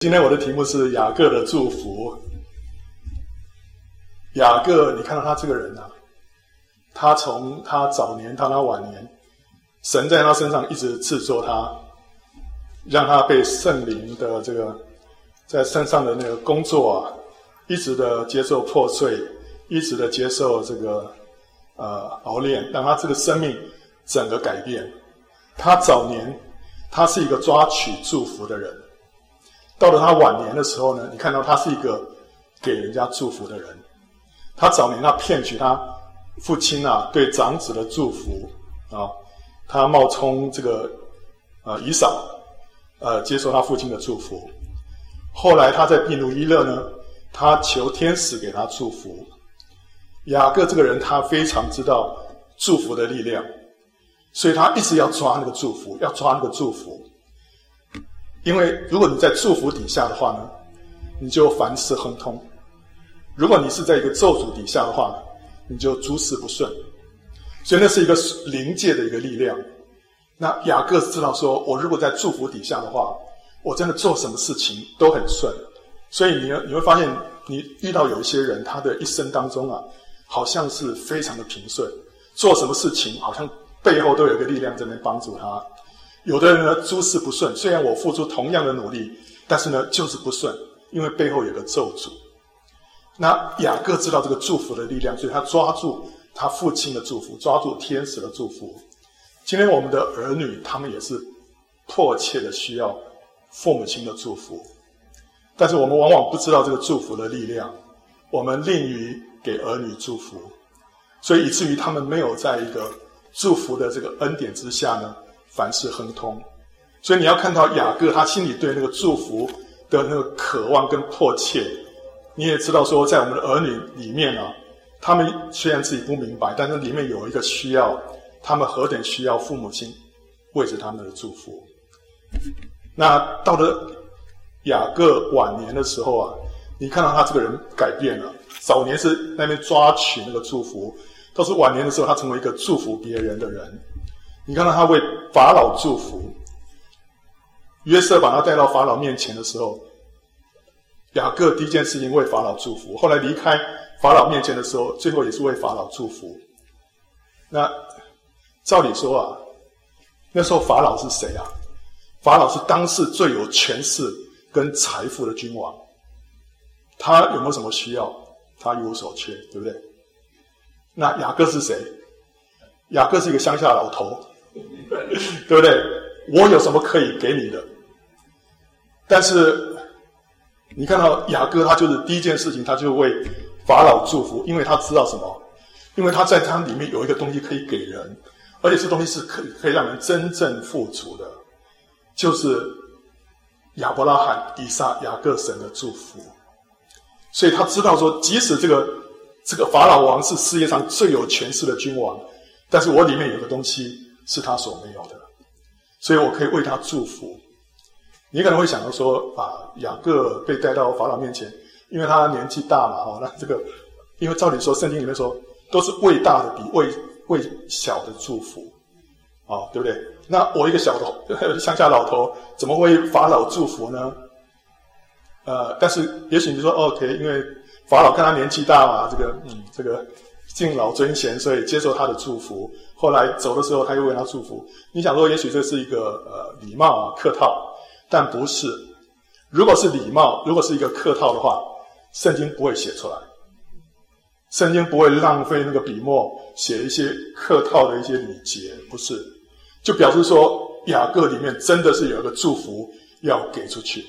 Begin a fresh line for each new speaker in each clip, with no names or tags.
今天我的题目是雅各的祝福。雅各，你看到他这个人啊，他从他早年到他晚年，神在他身上一直制作他，让他被圣灵的这个在身上的那个工作啊，一直的接受破碎，一直的接受这个呃熬炼，让他这个生命整个改变。他早年他是一个抓取祝福的人。到了他晚年的时候呢，你看到他是一个给人家祝福的人。他早年他骗取他父亲啊对长子的祝福啊，他冒充这个呃以扫，呃接受他父亲的祝福。后来他在闭努伊勒呢，他求天使给他祝福。雅各这个人他非常知道祝福的力量，所以他一直要抓那个祝福，要抓那个祝福。因为如果你在祝福底下的话呢，你就凡事亨通；如果你是在一个咒诅底下的话，你就诸事不顺。所以那是一个灵界的一个力量。那雅各知道说，我如果在祝福底下的话，我真的做什么事情都很顺。所以你你会发现，你遇到有一些人，他的一生当中啊，好像是非常的平顺，做什么事情好像背后都有一个力量在那帮助他。有的人呢，诸事不顺，虽然我付出同样的努力，但是呢，就是不顺，因为背后有个咒诅。那雅各知道这个祝福的力量，所以他抓住他父亲的祝福，抓住天使的祝福。今天我们的儿女，他们也是迫切的需要父母亲的祝福，但是我们往往不知道这个祝福的力量，我们吝于给儿女祝福，所以以至于他们没有在一个祝福的这个恩典之下呢。凡事亨通，所以你要看到雅各他心里对那个祝福的那个渴望跟迫切，你也知道说，在我们的儿女里面啊，他们虽然自己不明白，但是里面有一个需要，他们何等需要父母亲为着他们的祝福。那到了雅各晚年的时候啊，你看到他这个人改变了，早年是那边抓取那个祝福，到是晚年的时候，他成为一个祝福别人的人。你看到他为法老祝福，约瑟把他带到法老面前的时候，雅各第一件事情为法老祝福。后来离开法老面前的时候，最后也是为法老祝福。那照理说啊，那时候法老是谁啊？法老是当时最有权势跟财富的君王。他有没有什么需要？他一无所缺，对不对？那雅各是谁？雅各是一个乡下老头。对不对？我有什么可以给你的？但是你看到雅各，他就是第一件事情，他就为法老祝福，因为他知道什么？因为他在他里面有一个东西可以给人，而且这东西是可以可以让人真正富足的，就是亚伯拉罕、以撒、雅各神的祝福。所以他知道说，即使这个这个法老王是世界上最有权势的君王，但是我里面有个东西。是他所没有的，所以我可以为他祝福。你可能会想到说，啊，雅各被带到法老面前，因为他年纪大嘛，哈，那这个，因为照理说，圣经里面说，都是为大的比为为小的祝福，啊，对不对？那我一个小的 乡下老头，怎么会为法老祝福呢？呃，但是也许你说，OK，因为法老看他年纪大嘛，这个，嗯，这个。敬老尊贤，所以接受他的祝福。后来走的时候，他又为他祝福。你想说，也许这是一个呃礼貌啊，客套，但不是。如果是礼貌，如果是一个客套的话，圣经不会写出来。圣经不会浪费那个笔墨写一些客套的一些礼节，不是。就表示说，雅各里面真的是有一个祝福要给出去，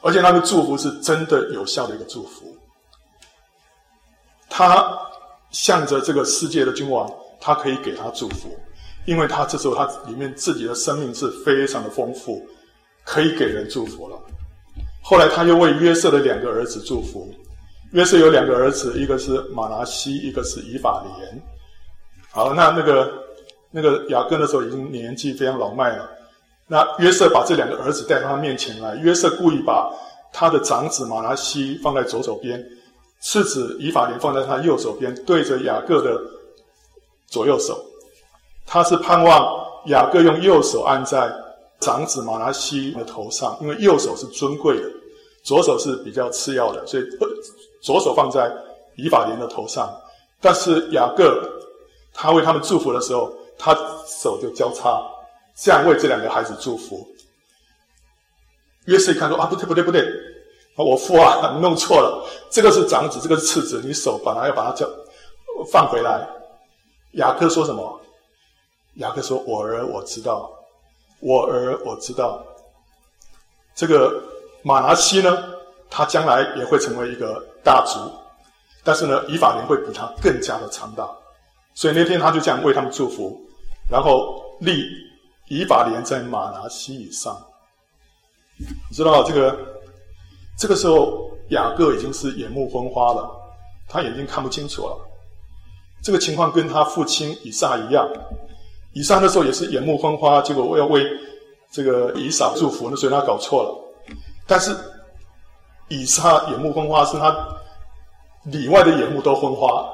而且那个祝福是真的有效的一个祝福。他。向着这个世界的君王，他可以给他祝福，因为他这时候他里面自己的生命是非常的丰富，可以给人祝福了。后来他又为约瑟的两个儿子祝福，约瑟有两个儿子，一个是马拿西，一个是以法莲。好，那那个那个雅各那时候已经年纪非常老迈了，那约瑟把这两个儿子带到他面前来，约瑟故意把他的长子马拿西放在左手边。次子以法莲放在他右手边，对着雅各的左右手，他是盼望雅各用右手按在长子马拿西的头上，因为右手是尊贵的，左手是比较次要的，所以左手放在以法莲的头上。但是雅各他为他们祝福的时候，他手就交叉，这样为这两个孩子祝福。约瑟一看说：“啊，不对不对不对，我父啊，你弄错了，这个是长子，这个是次子，你手本来要把他交放回来。”雅各说什么？雅各说：“我儿，我知道，我儿，我知道。这个马拿西呢，他将来也会成为一个大族，但是呢，以法莲会比他更加的强大。所以那天他就这样为他们祝福，然后立以法莲在马拿西以上。你知道这个这个时候，雅各已经是眼目昏花了，他眼睛看不清楚了。”这个情况跟他父亲以撒一样，以撒那时候也是眼目昏花，结果我要为这个以撒祝福，那所以他搞错了。但是以撒眼目昏花是他里外的眼目都昏花，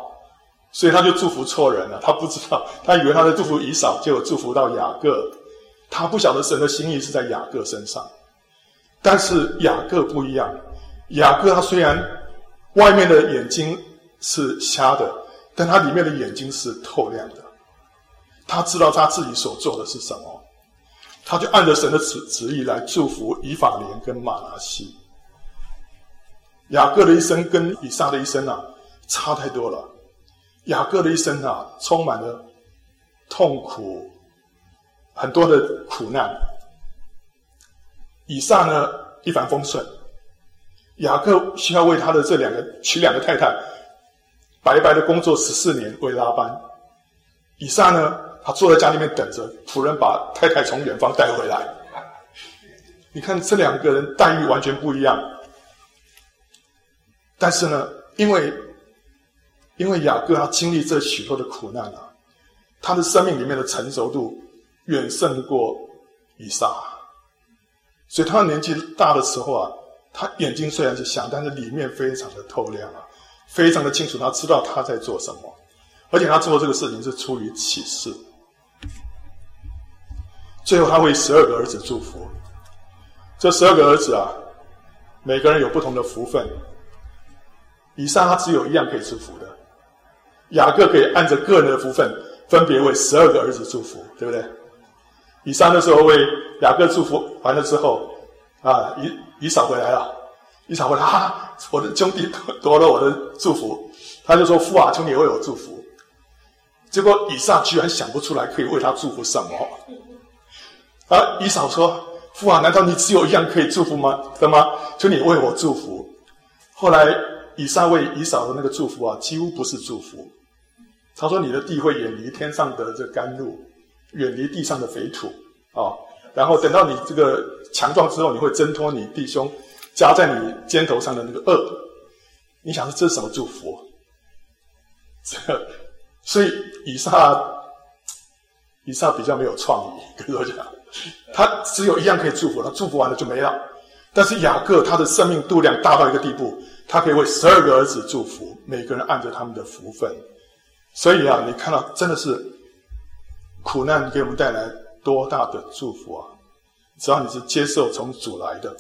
所以他就祝福错人了。他不知道，他以为他在祝福以撒，结果祝福到雅各。他不晓得神的心意是在雅各身上，但是雅各不一样。雅各他虽然外面的眼睛是瞎的。但他里面的眼睛是透亮的，他知道他自己所做的是什么，他就按着神的旨旨意来祝福以法莲跟马拿西。雅各的一生跟以撒的一生啊差太多了，雅各的一生啊充满了痛苦，很多的苦难。以撒呢一帆风顺，雅各需要为他的这两个娶两个太太。白白的工作十四年为拉班，以撒呢？他坐在家里面等着仆人把太太从远方带回来。你看这两个人待遇完全不一样，但是呢，因为因为雅各他经历这许多的苦难啊，他的生命里面的成熟度远胜过以撒，所以他年纪大的时候啊，他眼睛虽然是瞎，但是里面非常的透亮啊。非常的清楚，他知道他在做什么，而且他做这个事情是出于启示。最后，他为十二个儿子祝福。这十二个儿子啊，每个人有不同的福分。以上他只有一样可以祝福的，雅各可以按着个人的福分，分别为十二个儿子祝福，对不对？以上的时候为雅各祝福完了之后，啊，以以扫回来了。以扫问他，我的兄弟夺了我的祝福，他就说：“父啊，求你为我祝福。”结果以撒居然想不出来可以为他祝福什么。啊，以嫂说：“父啊，难道你只有一样可以祝福吗？的吗？求你为我祝福。”后来以撒为以嫂的那个祝福啊，几乎不是祝福。他说：“你的地会远离天上的这甘露，远离地上的肥土啊。然后等到你这个强壮之后，你会挣脱你弟兄。”加在你肩头上的那个恶，你想这是什么祝福？这，所以以撒，以撒比较没有创意，跟我讲，他只有一样可以祝福，他祝福完了就没了。但是雅各他的生命度量大到一个地步，他可以为十二个儿子祝福，每个人按着他们的福分。所以啊，你看到真的是苦难给我们带来多大的祝福啊！只要你是接受从主来的。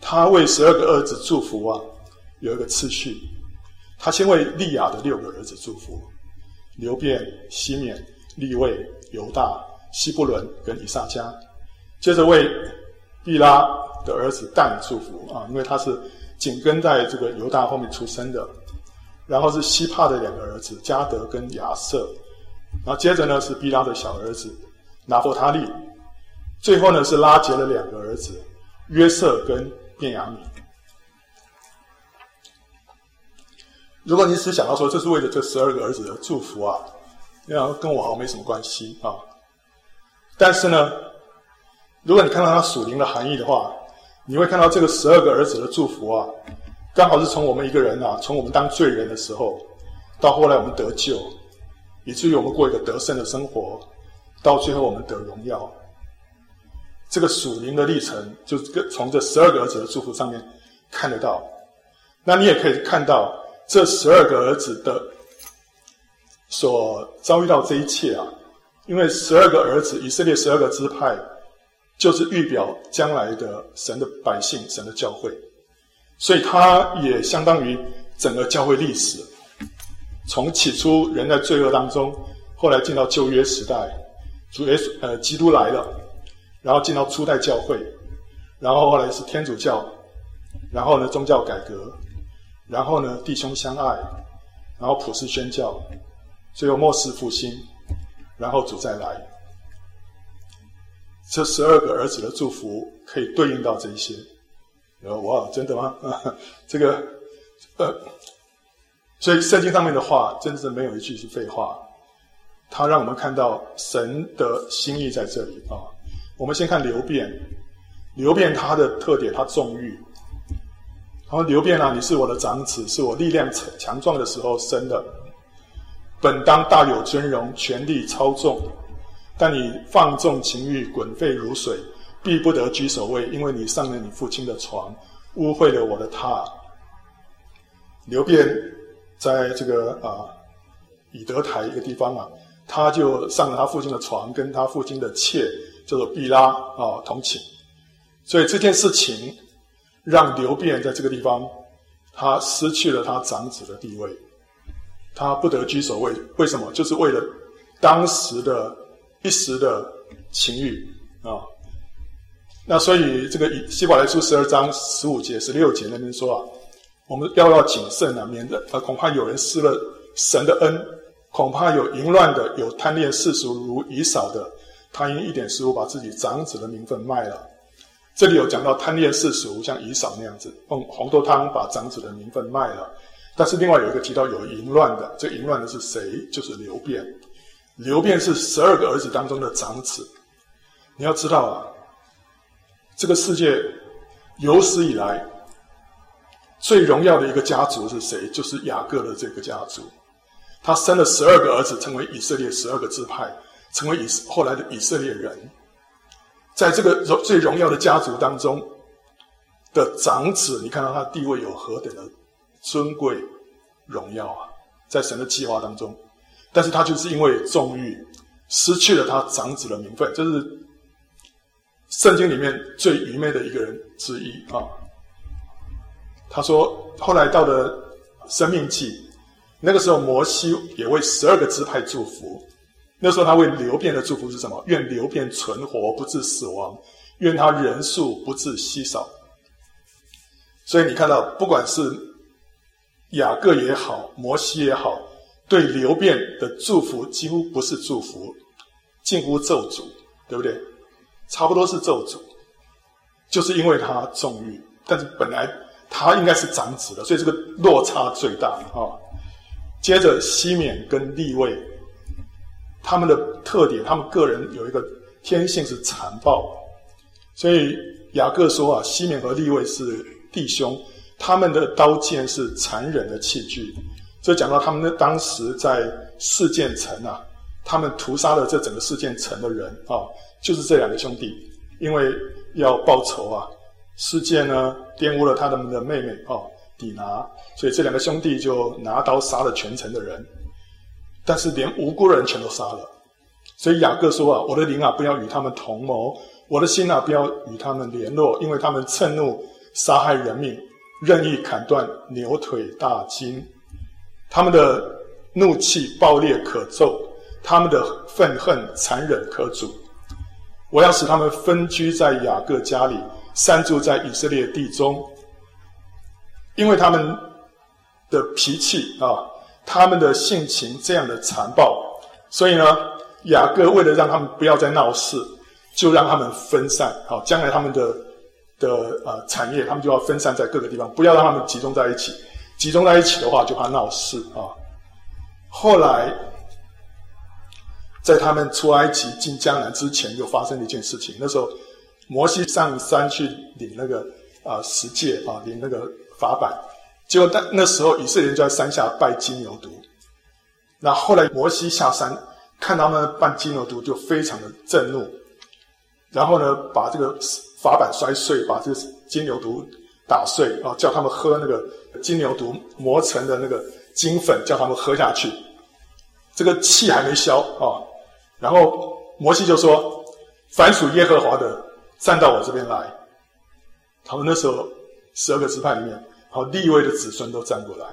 他为十二个儿子祝福啊，有一个次序。他先为利亚的六个儿子祝福：流便、西缅、利未、犹大、西布伦跟以萨迦。接着为毕拉的儿子但祝福啊，因为他是紧跟在这个犹大后面出生的。然后是西帕的两个儿子加德跟亚瑟。然后接着呢是毕拉的小儿子拿弗他利。最后呢是拉结的两个儿子约瑟跟。便雅悯。如果你只想到说这是为了这十二个儿子的祝福啊，那样跟我好像没什么关系啊。但是呢，如果你看到它属灵的含义的话，你会看到这个十二个儿子的祝福啊，刚好是从我们一个人啊，从我们当罪人的时候，到后来我们得救，以至于我们过一个得胜的生活，到最后我们得荣耀。这个属灵的历程，就从这十二个儿子的祝福上面看得到。那你也可以看到这十二个儿子的所遭遇到这一切啊，因为十二个儿子，以色列十二个支派，就是预表将来的神的百姓，神的教会，所以它也相当于整个教会历史，从起初人在罪恶当中，后来进到旧约时代，主耶稣呃基督来了，然后进到初代教会，然后后来是天主教，然后呢宗教改革，然后呢弟兄相爱，然后普世宣教，最后末世复兴。然后主再来，这十二个儿子的祝福可以对应到这一些。然后哇，真的吗？这个呃，所以圣经上面的话，真的没有一句是废话。它让我们看到神的心意在这里啊。我们先看流便，流便他的特点，他纵欲。然后：“流便啊，你是我的长子，是我力量强强壮的时候生的。”本当大有尊荣，权力操纵，但你放纵情欲，滚沸如水，必不得居首位，因为你上了你父亲的床，污秽了我的榻。流便在这个啊以德台一个地方啊，他就上了他父亲的床，跟他父亲的妾叫做毕拉啊同情，所以这件事情让刘辩在这个地方，他失去了他长子的地位。他不得居首位，为什么？就是为了当时的一时的情欲啊。那所以这个以希伯来书十二章十五节、十六节那边说啊，我们要要谨慎啊，免得呃恐怕有人失了神的恩，恐怕有淫乱的，有贪恋世俗如以扫的，他因一点失误把自己长子的名分卖了。这里有讲到贪恋世俗，像以扫那样子，用红豆汤把长子的名分卖了。但是另外有一个提到有淫乱的，这淫乱的是谁？就是流便。流便是十二个儿子当中的长子。你要知道啊，这个世界有史以来最荣耀的一个家族是谁？就是雅各的这个家族。他生了十二个儿子，成为以色列十二个支派，成为以后来的以色列人。在这个荣最荣耀的家族当中的长子，你看到他地位有何等的？尊贵、荣耀啊，在神的计划当中，但是他就是因为纵欲，失去了他长子的名分，这是圣经里面最愚昧的一个人之一啊。他说，后来到了生命记，那个时候摩西也为十二个支派祝福，那时候他为流便的祝福是什么？愿流便存活，不致死亡；愿他人数不致稀少。所以你看到，不管是雅各也好，摩西也好，对流便的祝福几乎不是祝福，近乎咒诅，对不对？差不多是咒诅，就是因为他纵欲，但是本来他应该是长子的，所以这个落差最大啊、接着西缅跟利未，他们的特点，他们个人有一个天性是残暴，所以雅各说啊，西缅和利未是弟兄。他们的刀剑是残忍的器具，这讲到他们的当时在示剑城啊，他们屠杀了这整个示剑城的人啊，就是这两个兄弟，因为要报仇啊，示剑呢玷污了他们的妹妹啊，底拿，所以这两个兄弟就拿刀杀了全城的人，但是连无辜的人全都杀了，所以雅各说啊，我的灵啊，不要与他们同谋，我的心啊，不要与他们联络，因为他们趁怒杀害人命。任意砍断牛腿大筋，他们的怒气暴烈可咒，他们的愤恨残忍可诅。我要使他们分居在雅各家里，散住在以色列地中，因为他们的脾气啊，他们的性情这样的残暴，所以呢，雅各为了让他们不要再闹事，就让他们分散。好，将来他们的。的呃产业，他们就要分散在各个地方，不要让他们集中在一起。集中在一起的话，就怕闹事啊。后来，在他们出埃及进江南之前，又发生了一件事情。那时候，摩西上山去领那个啊十诫啊，领那个法版。结果，那那时候以色列人就在山下拜金牛犊。那后来摩西下山，看他们拜金牛犊，就非常的震怒。然后呢，把这个。法版摔碎，把这个金牛犊打碎啊！叫他们喝那个金牛犊磨成的那个金粉，叫他们喝下去。这个气还没消啊，然后摩西就说：“凡属耶和华的，站到我这边来。”他们那时候十二个支派里面，好利位的子孙都站过来。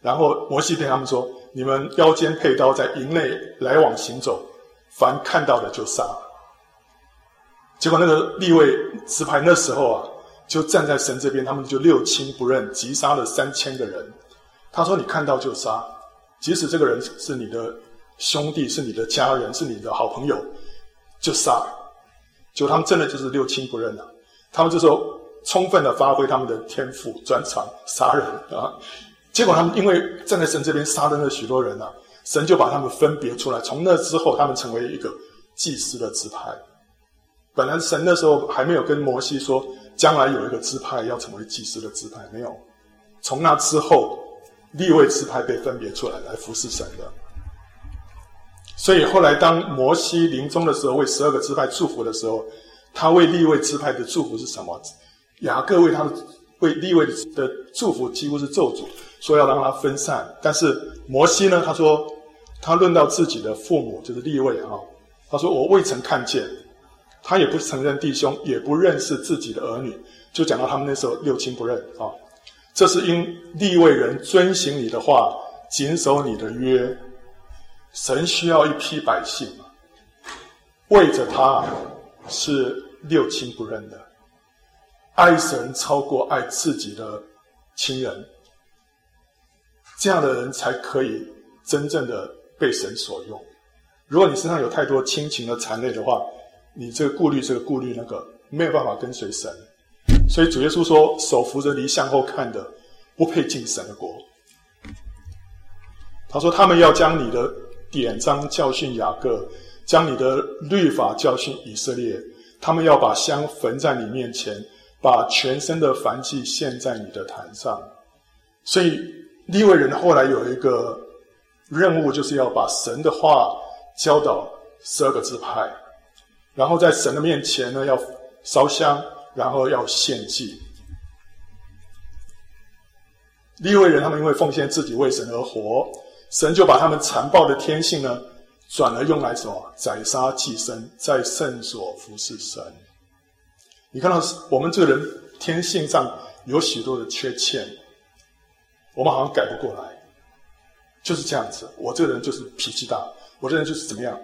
然后摩西对他们说：“你们腰间佩刀，在营内来往行走，凡看到的就杀。”结果那个利未支派那时候啊，就站在神这边，他们就六亲不认，击杀了三千个人。他说：“你看到就杀，即使这个人是你的兄弟，是你的家人，是你的好朋友，就杀。”就他们真的就是六亲不认啊！他们就说充分的发挥他们的天赋专长，杀人啊！结果他们因为站在神这边杀了那许多人啊，神就把他们分别出来。从那之后，他们成为一个祭司的支派。本来神那时候还没有跟摩西说，将来有一个支派要成为祭司的支派，没有。从那之后，立位支派被分别出来来服侍神的。所以后来当摩西临终的时候，为十二个支派祝福的时候，他为立位支派的祝福是什么？雅各为他的为立位的祝福几乎是咒诅，说要让他分散。但是摩西呢，他说他论到自己的父母就是立位啊，他说我未曾看见。他也不承认弟兄，也不认识自己的儿女，就讲到他们那时候六亲不认啊。这是因立位人遵行你的话，谨守你的约。神需要一批百姓，为着他是六亲不认的，爱神超过爱自己的亲人，这样的人才可以真正的被神所用。如果你身上有太多亲情的残累的话，你这个顾虑这个顾虑那个，没有办法跟随神，所以主耶稣说：“手扶着犁向后看的，不配进神的国。”他说：“他们要将你的典章教训雅各，将你的律法教训以色列。他们要把香焚在你面前，把全身的燔祭献在你的坛上。”所以利未人后来有一个任务，就是要把神的话教导十二个支派。然后在神的面前呢，要烧香，然后要献祭。利未人他们因为奉献自己为神而活，神就把他们残暴的天性呢，转而用来什么？宰杀祭牲，在圣所服侍神。你看到我们这个人天性上有许多的缺陷，我们好像改不过来，就是这样子。我这个人就是脾气大，我这人就是怎么样？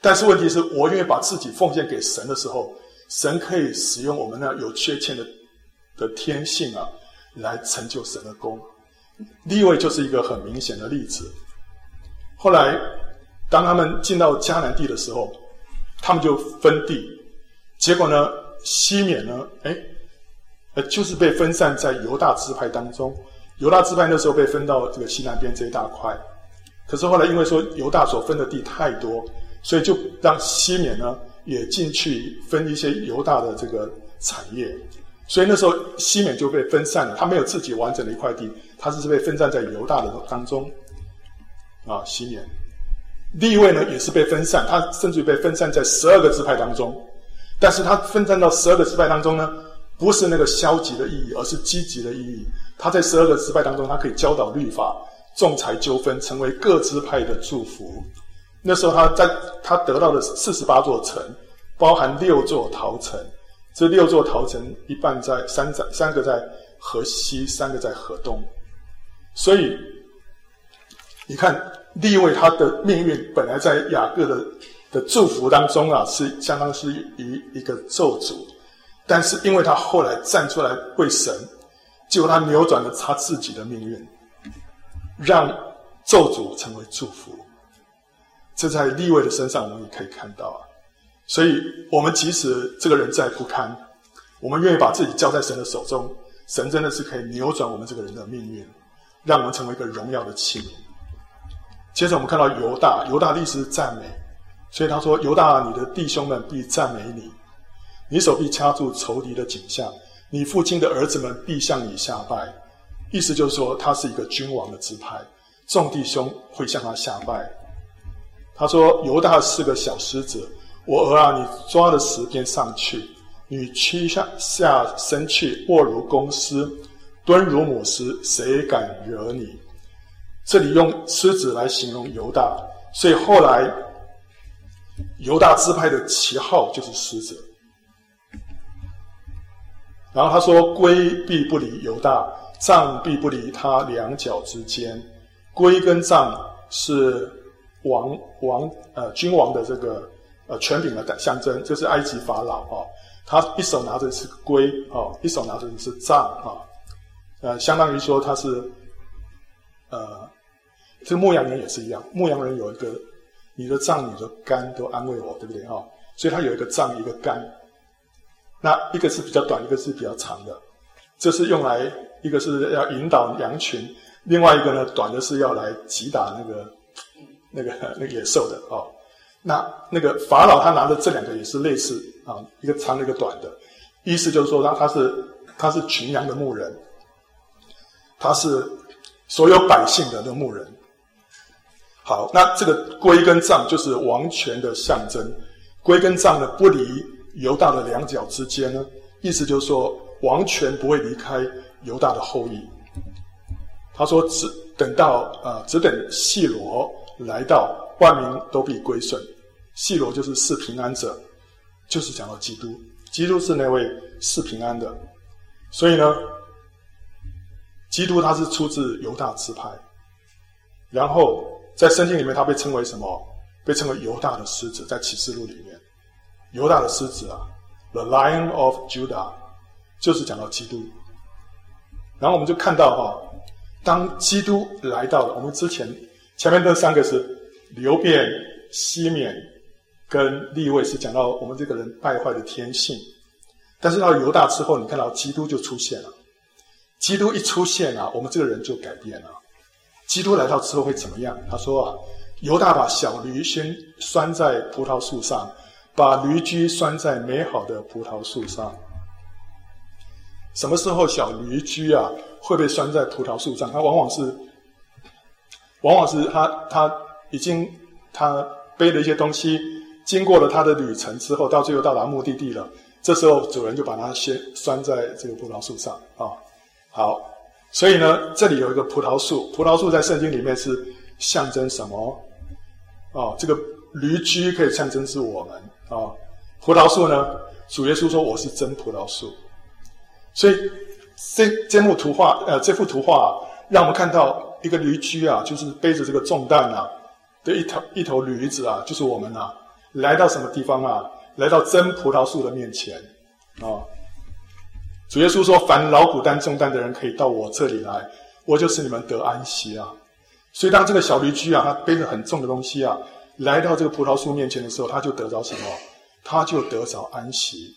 但是问题是我愿意把自己奉献给神的时候，神可以使用我们那有缺陷的的天性啊，来成就神的功。利未就是一个很明显的例子。后来，当他们进到迦南地的时候，他们就分地，结果呢，西缅呢，哎，呃，就是被分散在犹大支派当中。犹大支派那时候被分到这个西南边这一大块，可是后来因为说犹大所分的地太多。所以就让西缅呢也进去分一些犹大的这个产业，所以那时候西缅就被分散了，他没有自己完整的一块地，他是被分散在犹大的当中。啊，西缅，地位呢也是被分散，他甚至于被分散在十二个支派当中，但是他分散到十二个支派当中呢，不是那个消极的意义，而是积极的意义。他在十二个支派当中，他可以教导律法，仲裁纠纷，成为各支派的祝福。那时候他在他得到的四十八座城，包含六座逃城。这六座逃城一半在三在三个在河西，三个在河东。所以你看利未他的命运本来在雅各的的祝福当中啊，是相当是一一个咒诅，但是因为他后来站出来为神，结果他扭转了他自己的命运，让咒诅成为祝福。这在利未的身上，我们也可以看到啊。所以，我们即使这个人再不堪，我们愿意把自己交在神的手中，神真的是可以扭转我们这个人的命运，让我们成为一个荣耀的器皿。接着，我们看到犹大，犹大历史赞美，所以他说：“犹大，你的弟兄们必赞美你，你手臂掐住仇敌的颈项，你父亲的儿子们必向你下拜。”意思就是说，他是一个君王的支派，众弟兄会向他下拜。他说：“犹大是个小狮子，我儿啊，你抓了石鞭上去，你屈下下身去，卧如公狮，蹲如母狮，谁敢惹你？”这里用狮子来形容犹大，所以后来犹大支派的旗号就是狮子。然后他说：“龟必不离犹大，杖必不离他两脚之间。龟跟杖是王王呃君王的这个呃权柄的象征，就是埃及法老啊、哦，他一手拿着是龟啊，一手拿着是杖啊，呃，相当于说他是呃，这牧羊人也是一样，牧羊人有一个你的脏、你的肝都安慰我，对不对啊、所以他有一个脏，一个肝。”那一个是比较短，一个是比较长的，这是用来一个是要引导羊群，另外一个呢，短的是要来击打那个那个那个野兽的哦。那那个法老他拿的这两个也是类似啊，一个长的，一个短的，意思就是说他他是他是群羊的牧人，他是所有百姓的那个牧人。好，那这个圭跟杖就是王权的象征，圭跟杖呢不离。犹大的两脚之间呢，意思就是说，王权不会离开犹大的后裔。他说只等到啊、呃，只等细罗来到，万民都必归顺。细罗就是赐平安者，就是讲到基督，基督是那位赐平安的。所以呢，基督他是出自犹大支派，然后在圣经里面他被称为什么？被称为犹大的狮子，在启示录里面。犹大的狮子啊，The Lion of Judah，就是讲到基督。然后我们就看到哈、当基督来到了，我们之前前面那三个是流便、西缅跟利未，是讲到我们这个人败坏的天性。但是到犹大之后，你看到基督就出现了。基督一出现啊，我们这个人就改变了。基督来到之后会怎么样？他说啊，犹大把小驴先拴在葡萄树上。把驴驹拴在美好的葡萄树上。什么时候小驴驹啊会被拴在葡萄树上？它往往是，往往是他他已经他背了一些东西，经过了他的旅程之后，到最后到达目的地了。这时候主人就把它先拴在这个葡萄树上啊。好，所以呢，这里有一个葡萄树，葡萄树在圣经里面是象征什么？哦，这个驴驹可以象征是我们。啊、哦，葡萄树呢？主耶稣说：“我是真葡萄树。”所以这这幅图画，呃，这幅图画、啊、让我们看到一个驴驹啊，就是背着这个重担啊的一头一头驴子啊，就是我们啊，来到什么地方啊？来到真葡萄树的面前啊、主耶稣说：“凡劳苦担重担的人，可以到我这里来，我就是你们得安息啊。”所以当这个小驴驹啊，它背着很重的东西啊。来到这个葡萄树面前的时候，他就得着什么？他就得着安息。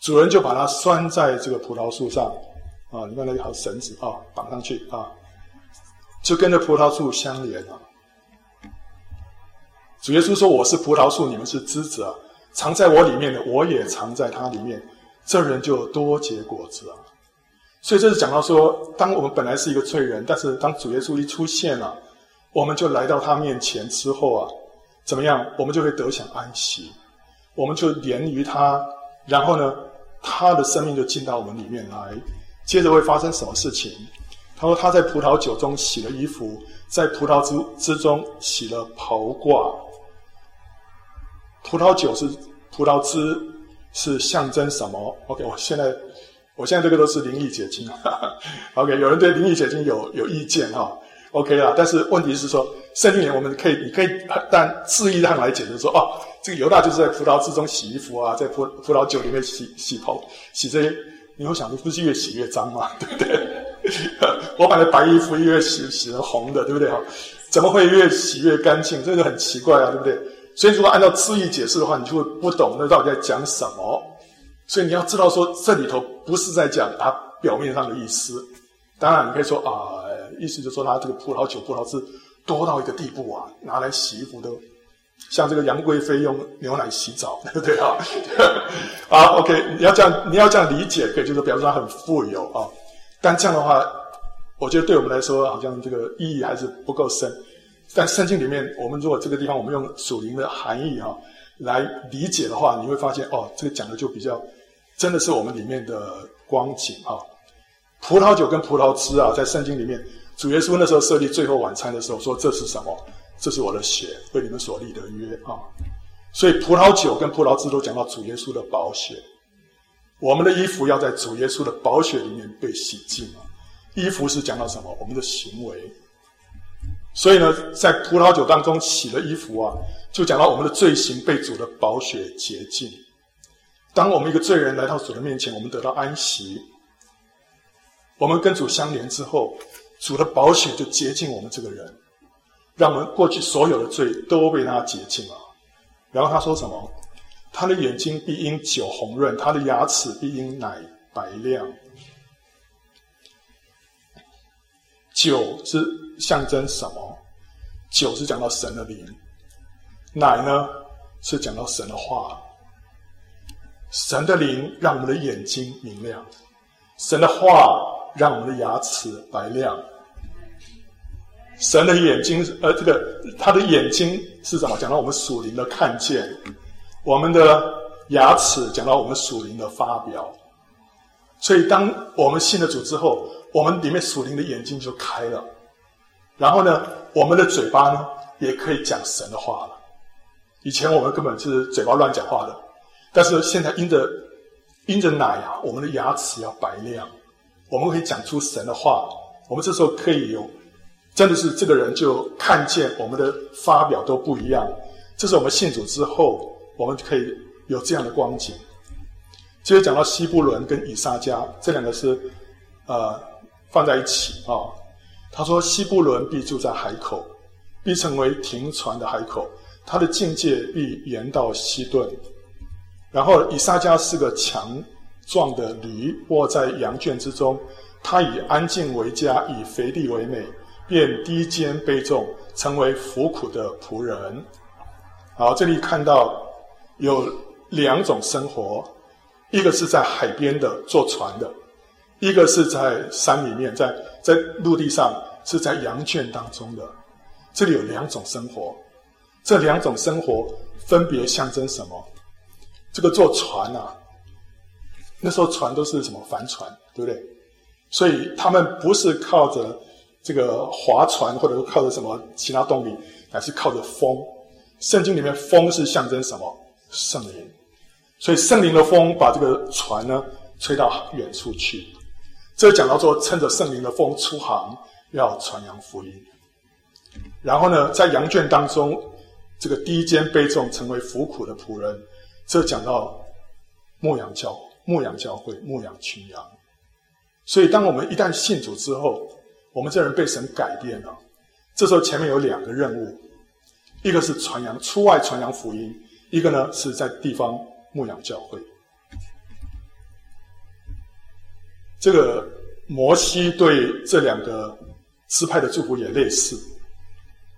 主人就把他拴在这个葡萄树上，啊，你看那条绳子啊，绑上去啊，就跟着葡萄树相连了。主耶稣说：“我是葡萄树，你们是枝子啊，藏在我里面的，我也藏在它里面，这人就多结果子啊。”所以这是讲到说，当我们本来是一个罪人，但是当主耶稣一出现了，我们就来到他面前之后啊。怎么样，我们就会得享安息，我们就连于他，然后呢，他的生命就进到我们里面来。接着会发生什么事情？他说他在葡萄酒中洗了衣服，在葡萄汁之中洗了袍褂。葡萄酒是葡萄汁，是象征什么？OK，我现在我现在这个都是灵意解经。OK，有人对灵意解经有有意见哈？OK 啦，但是问题是说。圣经里我们可以，你可以但字义上来解释说，哦，这个犹大就是在葡萄汁中洗衣服啊，在葡葡萄酒里面洗洗头，洗这些，你会想，你不是越洗越脏吗？对不对？我买的白衣服越洗洗成红的，对不对？哈，怎么会越洗越干净？这个很奇怪啊，对不对？所以如果按照字义解释的话，你就会不懂那到底在讲什么。所以你要知道说，这里头不是在讲它表面上的意思。当然，你可以说啊，意思就是说它这个葡萄酒、葡萄汁。多到一个地步啊，拿来洗衣服都像这个杨贵妃用牛奶洗澡，对 不对啊？啊，OK，你要这样，你要这样理解，可以就是表示他很富有啊。但这样的话，我觉得对我们来说，好像这个意义还是不够深。但圣经里面，我们如果这个地方我们用属灵的含义哈、来理解的话，你会发现哦，这个讲的就比较真的是我们里面的光景啊。葡萄酒跟葡萄汁啊，在圣经里面。主耶稣那时候设立最后晚餐的时候说：“这是什么？这是我的血，为你们所立的约啊！”所以葡萄酒跟葡萄汁都讲到主耶稣的宝血。我们的衣服要在主耶稣的宝血里面被洗净！衣服是讲到什么？我们的行为。所以呢，在葡萄酒当中洗了衣服啊，就讲到我们的罪行被主的宝血洁净。当我们一个罪人来到主的面前，我们得到安息。我们跟主相连之后，主的宝血就洁净我们这个人，让我们过去所有的罪都被他洁净了。然后他说什么？他的眼睛必因酒红润，他的牙齿必因奶白亮。酒是象征什么？酒是讲到神的灵，奶呢是讲到神的话。神的灵让我们的眼睛明亮，神的话让我们的牙齿白亮。神的眼睛，呃，这个他的眼睛是什么？讲到我们属灵的看见。我们的牙齿讲到我们属灵的发表，所以当我们信了主之后，我们里面属灵的眼睛就开了，然后呢，我们的嘴巴呢也可以讲神的话了。以前我们根本是嘴巴乱讲话的，但是现在因着因着奶啊，我们的牙齿要白亮，我们可以讲出神的话。我们这时候可以有，真的是这个人就看见我们的发表都不一样。这是我们信主之后。我们可以有这样的光景。接着讲到西布伦跟以撒迦这两个是，呃，放在一起啊、他说西布伦必住在海口，必成为停船的海口，他的境界必延到西顿。然后以撒迦是个强壮的驴，卧在羊圈之中，他以安静为家，以肥地为美，便低肩背重，成为服苦的仆人。好，这里看到。有两种生活，一个是在海边的坐船的，一个是在山里面，在在陆地上是在羊圈当中的。这里有两种生活，这两种生活分别象征什么？这个坐船啊，那时候船都是什么帆船，对不对？所以他们不是靠着这个划船，或者是靠着什么其他动力，乃是靠着风。圣经里面风是象征什么？圣灵，所以圣灵的风把这个船呢吹到远处去。这讲到说，趁着圣灵的风出航，要传扬福音。然后呢，在羊圈当中，这个低肩卑重，成为服苦的仆人。这讲到牧羊教牧羊教会牧羊群羊。所以，当我们一旦信主之后，我们这人被神改变了。这时候前面有两个任务，一个是传扬出外传扬福音。一个呢是在地方牧养教会，这个摩西对这两个支派的祝福也类似。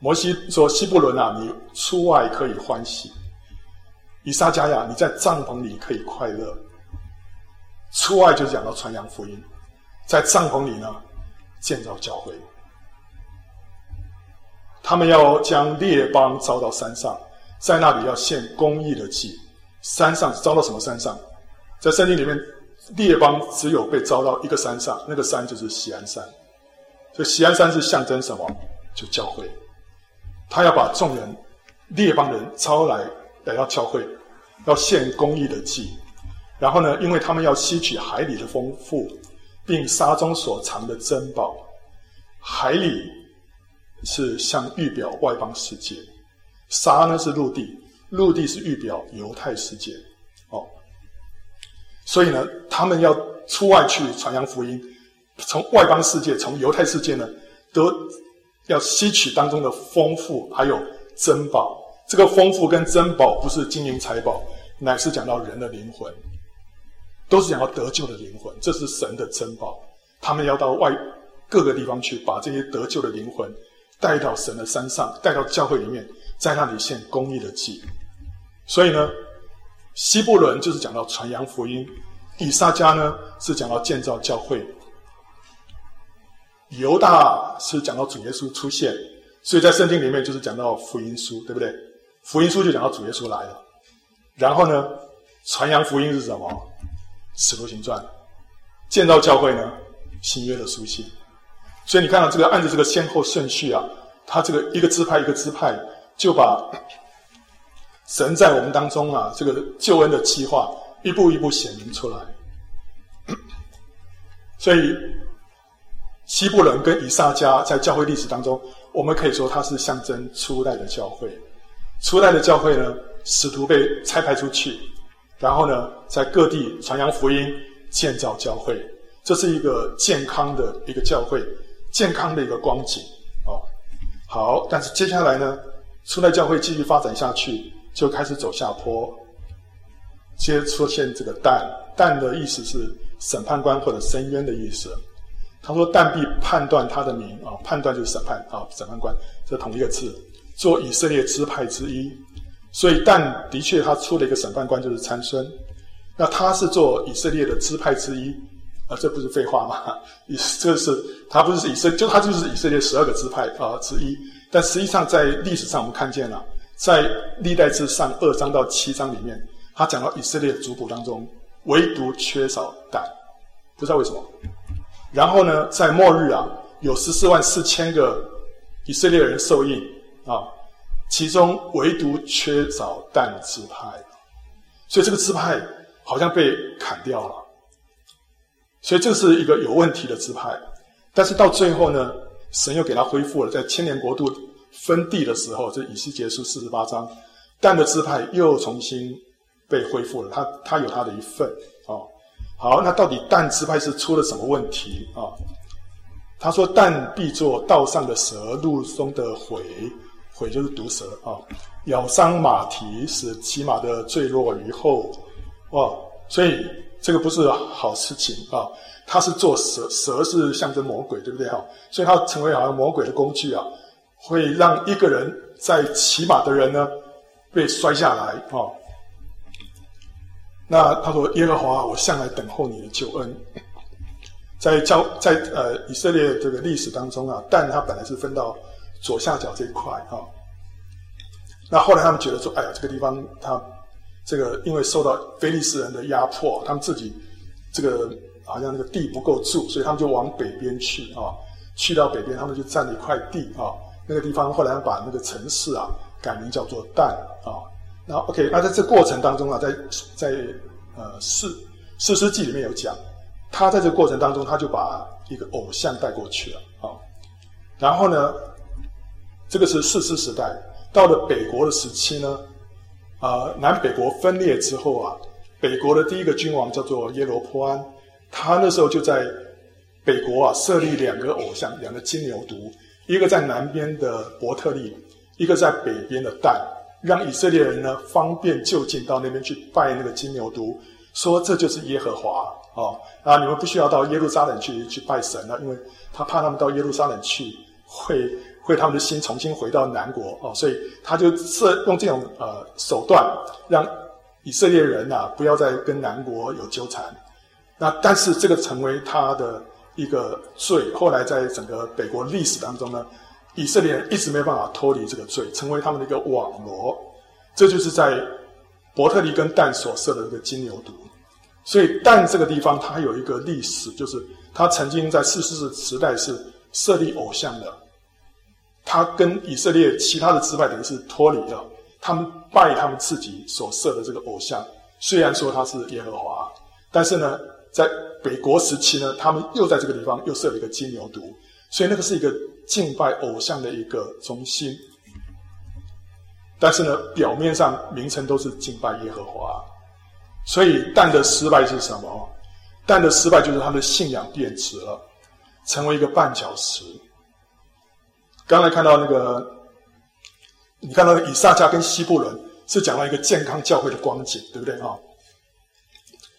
摩西说：“西布伦啊，你出外可以欢喜；以撒迦呀，你在帐篷里可以快乐。出外就讲到传扬福音，在帐篷里呢建造教会。他们要将列邦招到山上。”在那里要献公义的祭，山上招到什么山上？在圣经里面，列邦只有被招到一个山上，那个山就是锡安山。所以锡安山是象征什么？就教会。他要把众人、列邦人招来来到教会，要献公义的祭。然后呢，因为他们要吸取海里的丰富，并沙中所藏的珍宝。海里是像预表外邦世界。沙呢是陆地，陆地是预表犹太世界，所以呢，他们要出外去传扬福音，从外邦世界，从犹太世界呢，都要吸取当中的丰富，还有珍宝。这个丰富跟珍宝不是金银财宝，乃是讲到人的灵魂，都是讲到得救的灵魂，这是神的珍宝。他们要到外各个地方去，把这些得救的灵魂带到神的山上，带到教会里面。在那里献公义的祭，所以呢，西布伦就是讲到传扬福音，以撒迦呢是讲到建造教会，犹大是讲到主耶稣出现，所以在圣经里面就是讲到福音书，对不对？福音书就讲到主耶稣来了，然后呢，传扬福音是什么？使徒行传，建造教会呢，新约的书信，所以你看到这个按照这个先后顺序啊，他这个一个支派一个支派。就把神在我们当中啊，这个救恩的计划一步一步显明出来。所以，西布伦跟以萨迦在教会历史当中，我们可以说它是象征初代的教会。初代的教会呢，使徒被差派出去，然后呢，在各地传扬福音，建造教会。这是一个健康的一个教会，健康的一个光景哦。好，但是接下来呢，初代教会继续发展下去，就开始走下坡，接出现这个但，但的意思是审判官或者申冤的意思。他说：“但必判断他的名啊，判断就是审判啊，审判官，这同一个字，做以色列支派之一。所以但的确他出了一个审判官，就是参孙。那他是做以色列的支派之一。”啊，这不是废话吗？以 这是他不是以色，就他就是以色列十二个支派啊之一。但实际上，在历史上我们看见了，在历代志上二章到七章里面，他讲到以色列族谱当中，唯独缺少但，不知道为什么。然后呢，在末日啊，有十四万四千个以色列人受印啊，其中唯独缺少但支派，所以这个支派好像被砍掉了。所以这是一个有问题的支派，但是到最后呢，神又给他恢复了。在千年国度分地的时候，这以西结书四十八章，但的支派又重新被恢复了，他他有他的一份啊、好，那到底但支派是出了什么问题啊、哦？他说：“但必作道上的蛇，路中的虺，虺就是毒蛇啊、咬伤马蹄，使骑马的坠落于后。”哇，所以。这个不是好事情啊！他是做蛇，蛇是象征魔鬼，对不对哈？所以他成为好像魔鬼的工具啊，会让一个人在骑马的人呢被摔下来啊。那他说：“耶和华，我向来等候你的救恩。”在教在呃以色列这个历史当中啊，但他本来是分到左下角这一块啊。那后来他们觉得说：“哎呀，这个地方他。”这个因为受到非利士人的压迫，他们自己这个好像那个地不够住，所以他们就往北边去啊。去到北边，他们就占了一块地啊。那个地方后来把那个城市啊改名叫做但啊。那 OK，那在这过程当中啊，在在呃四四师记里面有讲，他在这个过程当中，他就把一个偶像带过去了啊。然后呢，这个是四师时代，到了北国的时期呢。啊、南北国分裂之后啊，北国的第一个君王叫做耶罗坡安，他那时候就在北国啊设立两个偶像，两个金牛犊，一个在南边的伯特利，一个在北边的旦，让以色列人呢方便就近到那边去拜那个金牛犊，说这就是耶和华啊啊，你们不需要到耶路撒冷去去拜神了，因为他怕他们到耶路撒冷去会。会他们的心重新回到南国哦，所以他就设用这种呃手段，让以色列人呐、啊、不要再跟南国有纠缠。那但是这个成为他的一个罪。后来在整个北国历史当中呢，以色列人一直没办法脱离这个罪，成为他们的一个网罗。这就是在伯特利跟但所设的一个金牛犊。所以但这个地方它有一个历史，就是他曾经在士师时代是设立偶像的。他跟以色列其他的支派等于是脱离了，他们拜他们自己所设的这个偶像，虽然说他是耶和华，但是呢，在北国时期呢，他们又在这个地方又设了一个金牛犊，所以那个是一个敬拜偶像的一个中心。但是呢，表面上名称都是敬拜耶和华，所以但的失败是什么？但的失败就是他们的信仰变质了，成为一个绊脚石。刚才看到那个，你看到以撒迦跟西布伦是讲到一个健康教会的光景，对不对啊？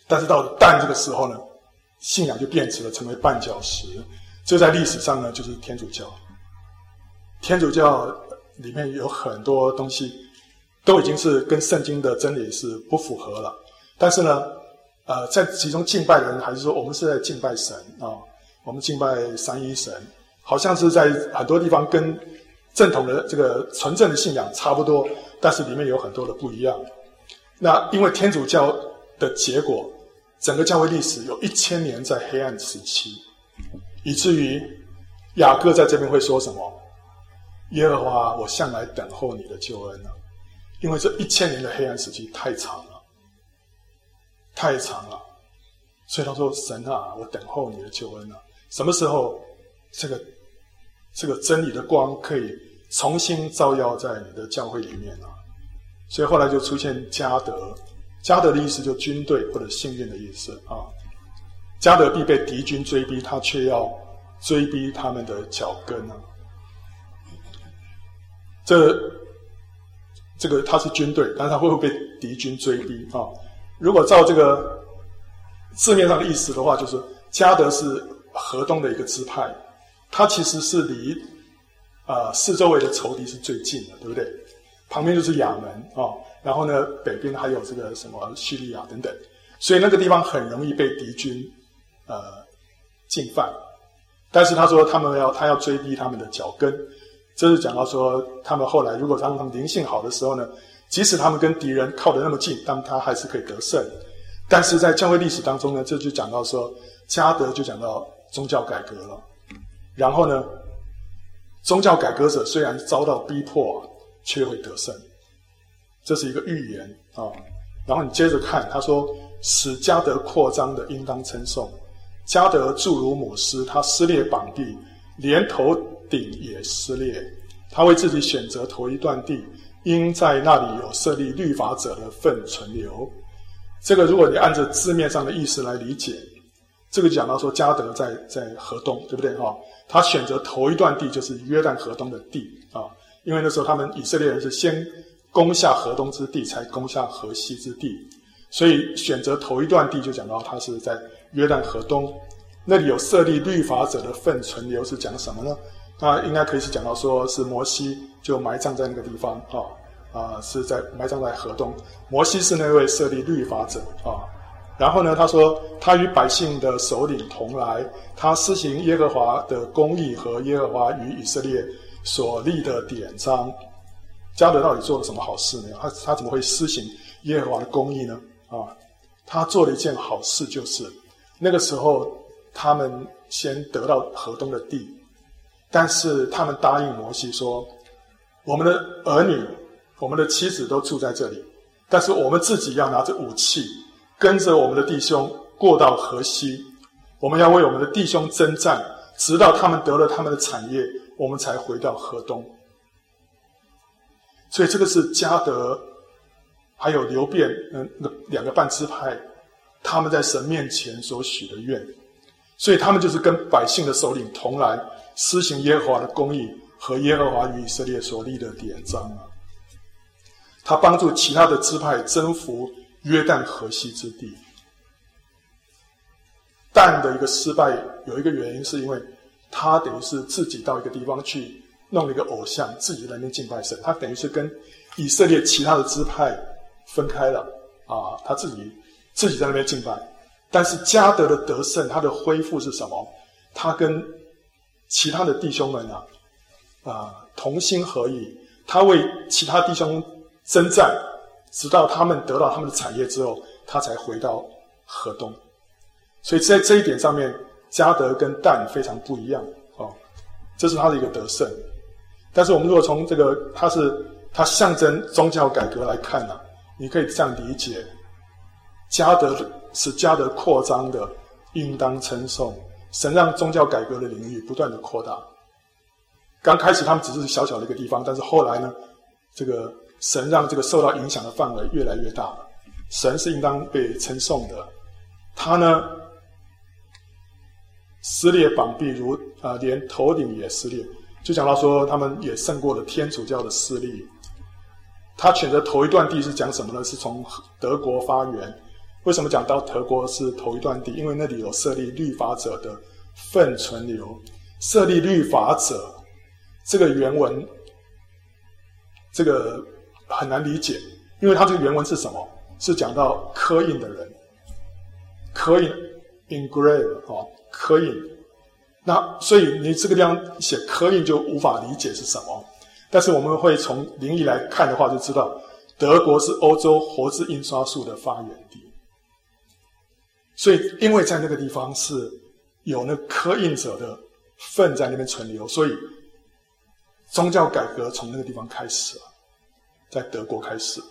但是到了但这个时候呢，信仰就变质了，成为绊脚石。这在历史上呢，就是天主教。天主教里面有很多东西都已经是跟圣经的真理是不符合了。但是呢，呃，在其中敬拜的人还是说我们是在敬拜神啊，我们敬拜三一神。好像是在很多地方跟正统的这个纯正的信仰差不多，但是里面有很多的不一样。那因为天主教的结果，整个教会历史有一千年在黑暗时期，以至于雅各在这边会说什么？耶和华，我向来等候你的救恩呢。因为这一千年的黑暗时期太长了，太长了，所以他说：“神啊，我等候你的救恩啊，什么时候这个这个真理的光可以重新照耀在你的教会里面啊？”所以后来就出现加德，迦得的意思就军队或者幸运的意思啊。迦得必被敌军追逼，他却要追逼他们的脚跟啊。这。这个他是军队，但是他会不会被敌军追逼啊？如果照这个字面上的意思的话，就是迦得是河东的一个支派，他其实是离啊、四周围的仇敌是最近的，对不对？旁边就是亚门啊，然后呢北边还有这个什么叙利亚等等，所以那个地方很容易被敌军呃进犯。但是他说他们要他要追逼他们的脚跟。这是讲到说，他们后来如果当他们灵性好的时候呢，即使他们跟敌人靠得那么近，但他还是可以得胜。但是在教会历史当中呢，这就讲到说，加德就讲到宗教改革了。然后呢，宗教改革者虽然遭到逼迫，却会得胜。这是一个预言啊。然后你接着看，他说，使迦得扩张的，应当称颂。迦得铸如母狮，他撕裂膀臂，连头。顶也撕裂，他为自己选择头一段地，因在那里有设立律法者的份存留。这个如果你按照字面上的意思来理解，这个讲到说迦得在在河东，对不对哈？他选择头一段地就是约旦河东的地啊，因为那时候他们以色列人是先攻下河东之地，才攻下河西之地，所以选择头一段地就讲到他是在约旦河东，那里有设立律法者的份存留，是讲什么呢？那应该可以是讲到，说是摩西就埋葬在那个地方啊啊，是在埋葬在河东。摩西是那位设立律法者啊。然后呢，他说他与百姓的首领同来，他施行耶和华的公义和耶和华与以色列所立的典章。迦得到底做了什么好事呢？他他怎么会施行耶和华的公义呢？啊，他做了一件好事，就是那个时候他们先得到河东的地。但是他们答应摩西说：“我们的儿女、我们的妻子都住在这里，但是我们自己要拿着武器，跟着我们的弟兄过到河西。我们要为我们的弟兄征战，直到他们得了他们的产业，我们才回到河东。”所以这个是迦得还有流便，嗯，那两个半支派，他们在神面前所许的愿。所以他们就是跟百姓的首领同来。施行耶和华的公义和耶和华与以色列所立的典章啊，他帮助其他的支派征服约旦河西之地。但的一个失败有一个原因，是因为他等于是自己到一个地方去弄了一个偶像，自己在那边敬拜神。他等于是跟以色列其他的支派分开了啊，他自己自己在那边敬拜。但是加德的得胜，他的恢复是什么？他跟其他的弟兄们啊，啊、同心合意，他为其他弟兄征战，直到他们得到他们的产业之后，他才回到河东。所以在这一点上面，迦得跟但非常不一样哦，这是他的一个得胜。但是我们如果从这个它是它象征宗教改革来看呢、你可以这样理解：迦得是迦得扩张的，应当称颂。神让宗教改革的领域不断的扩大。刚开始他们只是小小的一个地方，但是后来呢，这个神让这个受到影响的范围越来越大。神是应当被称颂的。他呢，撕裂膀臂如啊、连头顶也撕裂，就讲到说他们也胜过了天主教的势力。他选择头一段地是讲什么呢？是从德国发源。为什么讲到德国是头一段地？因为那里有设立律法者的份存留。设立律法者这个原文，这个很难理解，因为它这个原文是什么？是讲到刻印的人，刻印 engrave 啊，刻印。那所以你这个地方写刻印就无法理解是什么。但是我们会从灵异来看的话，就知道德国是欧洲活字印刷术的发源地。所以，因为在那个地方是有那刻印者的份在那边存留，所以宗教改革从那个地方开始了。在德国开始。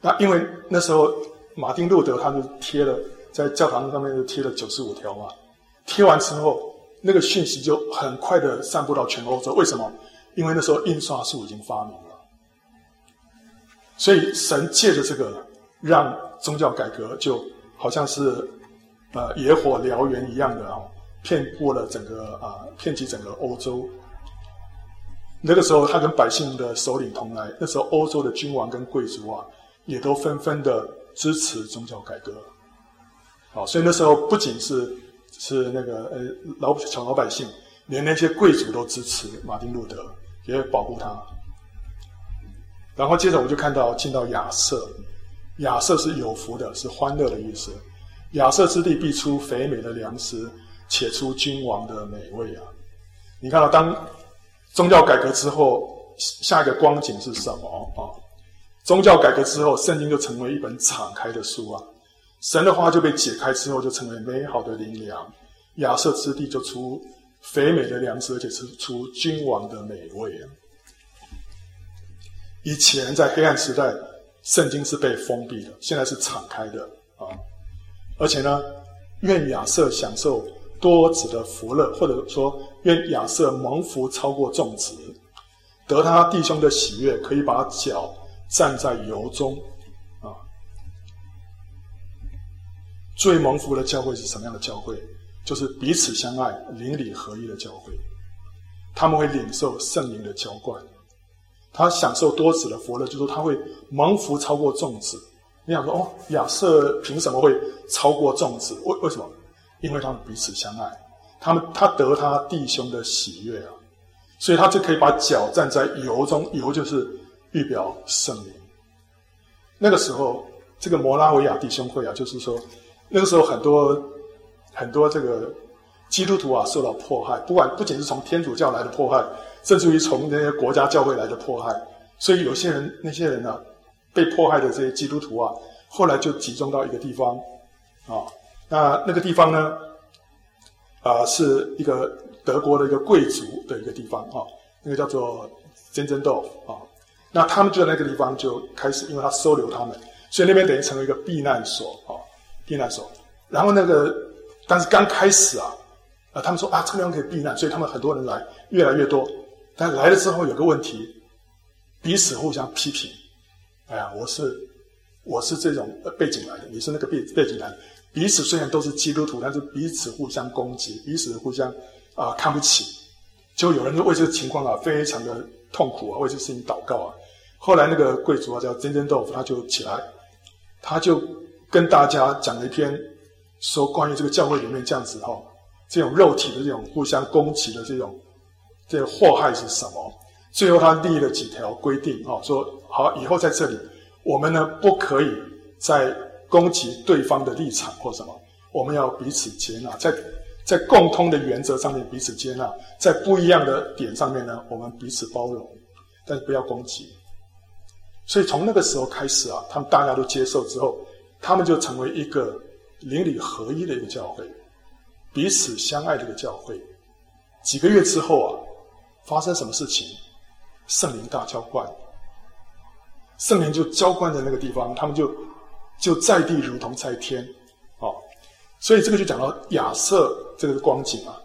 那因为那时候马丁路德他就贴了在教堂上面就贴了九十五条嘛，贴完之后，那个讯息就很快的散布到全欧洲。为什么？因为那时候印刷术已经发明了，所以神借着这个让宗教改革就好像是呃野火燎原一样的啊，遍布了整个啊、呃，遍及整个欧洲。那个时候他跟百姓的首领同来，那时候欧洲的君王跟贵族啊。也都纷纷的支持宗教改革，好，所以那时候不仅是是那个呃老小老百姓，连那些贵族都支持马丁路德，也保护他。然后接着我就看到进到亚瑟，亚瑟是有福的，是欢乐的意思。亚瑟之地必出肥美的粮食，且出君王的美味啊！你看到当宗教改革之后，下一个光景是什么啊？宗教改革之后，圣经就成为一本敞开的书啊！神的话就被解开之后，就成为美好的灵粮。亚设之地就出肥美的粮食，而且是出君王的美味啊！以前在黑暗时代，圣经是被封闭的，现在是敞开的啊！而且呢，愿亚设享受多子的福乐，或者说愿亚设蒙福超过众子，得他弟兄的喜悦，可以把脚。站在油中，最蒙福的教会是什么样的教会？就是彼此相爱、邻里合一的教会。他们会领受圣灵的浇灌，他享受多子的福乐，就是他会蒙福超过众子。你想说，哦，亚瑟凭什么会超过众子？为为什么？因为他们彼此相爱，他们他得他弟兄的喜悦啊，所以他就可以把脚站在油中，油就是。预表圣灵。那个时候，这个摩拉维亚弟兄会啊，就是说，那个时候很多很多这个基督徒啊受到迫害，不管不仅是从天主教来的迫害，甚至于从那些国家教会来的迫害。所以有些人那些人呢、啊，被迫害的这些基督徒啊，后来就集中到一个地方啊，那那个地方呢，啊，是一个德国的一个贵族的一个地方啊，那个叫做珍珍道夫啊。那他们就在那个地方就开始，因为他收留他们，所以那边等于成为一个避难所啊，避难所。然后那个，但是刚开始啊，啊，他们说啊，这个地方可以避难，所以他们很多人来，越来越多。但来了之后有个问题，彼此互相批评。哎呀，我是我是这种背景来的，你是那个背背景来的。彼此虽然都是基督徒，但是彼此互相攻击，彼此互相啊看不起。就有人就为这个情况啊，非常的痛苦啊，为这个事情祷告啊。后来那个贵族啊，叫珍珍豆腐，他就起来，他就跟大家讲了一篇，说关于这个教会里面这样子哈，这种肉体的这种互相攻击的这种这个祸害是什么？最后他立了几条规定啊，说好以后在这里，我们呢不可以再攻击对方的立场或什么，我们要彼此接纳，在在共通的原则上面彼此接纳，在不一样的点上面呢，我们彼此包容，但是不要攻击。所以从那个时候开始啊，他们大家都接受之后，他们就成为一个邻里合一的一个教会，彼此相爱的一个教会。几个月之后啊，发生什么事情？圣灵大浇灌，圣灵就浇灌在那个地方，他们就就在地如同在天，啊，所以这个就讲到亚瑟这个光景啊，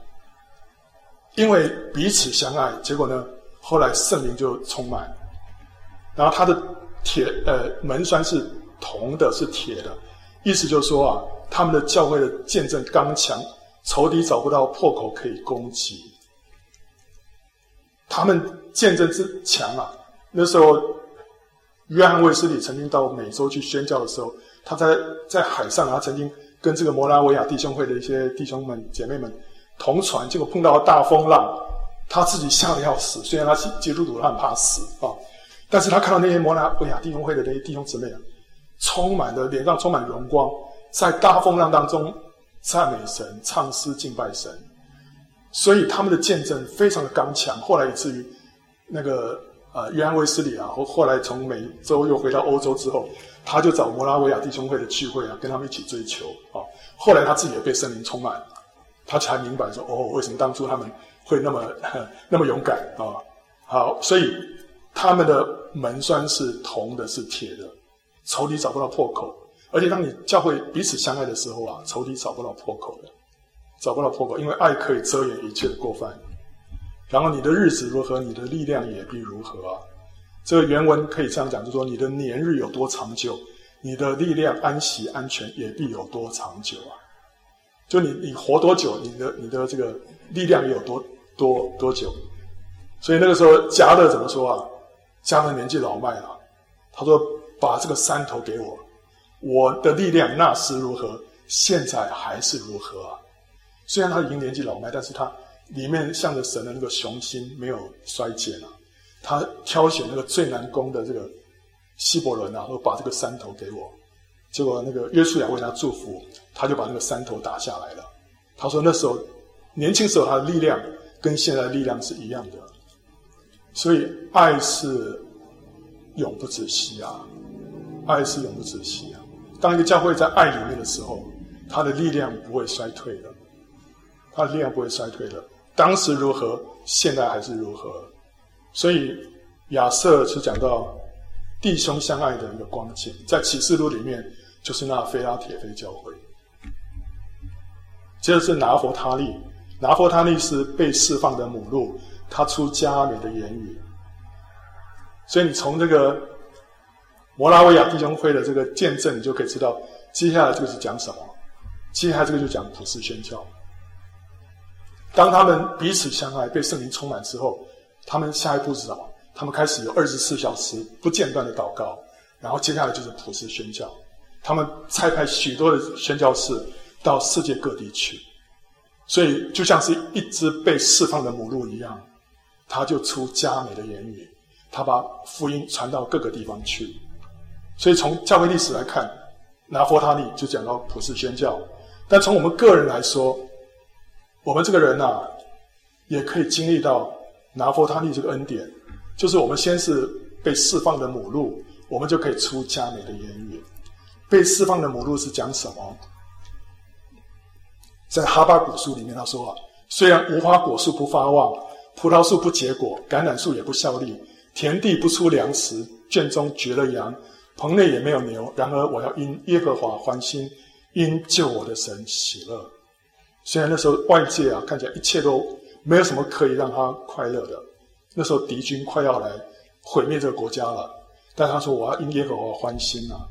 因为彼此相爱，结果呢，后来圣灵就充满。然后他的铁呃门栓是铜的，是铁的，意思就是说啊，他们的教会的见证刚强，仇敌找不到破口可以攻击。他们见证之强啊，那时候约翰卫斯理曾经到美洲去宣教的时候，他在在海上，他曾经跟这个摩拉维亚弟兄会的一些弟兄们姐妹们同船，结果碰到大风浪，他自己吓得要死。虽然他是基督徒，他很怕死啊。但是他看到那些摩拉维亚弟兄会的那些弟兄姊妹啊，充满了脸上充满荣光，在大风浪当中赞美神、唱诗敬拜神，所以他们的见证非常的刚强。后来以至于那个呃约翰威斯理啊，后后来从美洲又回到欧洲之后，他就找摩拉维亚弟兄会的聚会啊，跟他们一起追求啊。后来他自己也被圣灵充满，他才明白说哦，为什么当初他们会那么 那么勇敢啊？好，所以。他们的门栓是铜的，是铁的，仇敌找不到破口。而且当你教会彼此相爱的时候啊，仇敌找不到破口的，找不到破口，因为爱可以遮掩一切的过犯。然后你的日子如何，你的力量也必如何啊。这个原文可以这样讲，就说你的年日有多长久，你的力量安息安全也必有多长久啊。就你你活多久，你的你的这个力量有多多多久。所以那个时候迦勒怎么说啊？迦勒年纪老迈了，他说：“把这个山头给我。”我的力量那时如何，现在还是如何啊？虽然他已经年纪老迈，但是他里面向着神的那个雄心没有衰减啊。他挑选那个最难攻的这个希伯伦啊，说把这个山头给我。结果那个约书亚为他祝福，他就把那个山头打下来了。他说那时候年轻时候他的力量跟现在的力量是一样的，所以爱是永不止息啊，爱是永不止息啊。当一个教会在爱里面的时候，它的力量不会衰退的，它的力量不会衰退的。当时如何，现在还是如何。所以亚瑟是讲到弟兄相爱的一个光景，在启示录里面就是那非拉铁非教会。接着是拿弗他利，拿弗他利是被释放的母鹿，他出佳美的言语。所以你从这个。摩拉维亚弟兄会的这个见证，你就可以知道，接下来这个是讲什么？接下来这个就讲普世宣教。当他们彼此相爱，被圣灵充满之后，他们下一步是什么？他们开始有二十四小时不间断的祷告，然后接下来就是普世宣教。他们差派许多的宣教士到世界各地去，所以就像是一只被释放的母鹿一样，他就出佳美的言语，他把福音传到各个地方去。所以从教会历史来看，拿佛他利就讲到普世宣教。但从我们个人来说，我们这个人呐、啊，也可以经历到拿佛他利这个恩典，就是我们先是被释放的母鹿，我们就可以出佳美的言语。被释放的母鹿是讲什么？在哈巴谷书里面他说啊，虽然无花果树不发旺，葡萄树不结果，橄榄树也不效力，田地不出粮食，圈中绝了羊。棚内也没有牛，然而我要因耶和华欢心，因救我的神喜乐。虽然那时候外界啊看起来一切都没有什么可以让他快乐的，那时候敌军快要来毁灭这个国家了，但他说我要因耶和华欢心啊。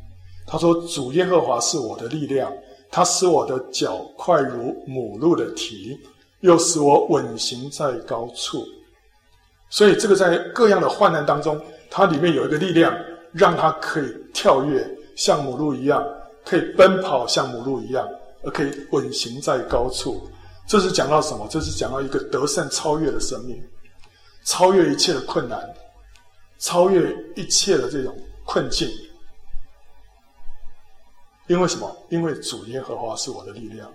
他说主耶和华是我的力量，他使我的脚快如母鹿的蹄，又使我稳行在高处。所以这个在各样的患难当中，它里面有一个力量。让他可以跳跃，像母鹿一样，可以奔跑，像母鹿一样，而可以稳行在高处。这是讲到什么？这是讲到一个得胜超越的生命，超越一切的困难，超越一切的这种困境。因为什么？因为主耶和华是我的力量，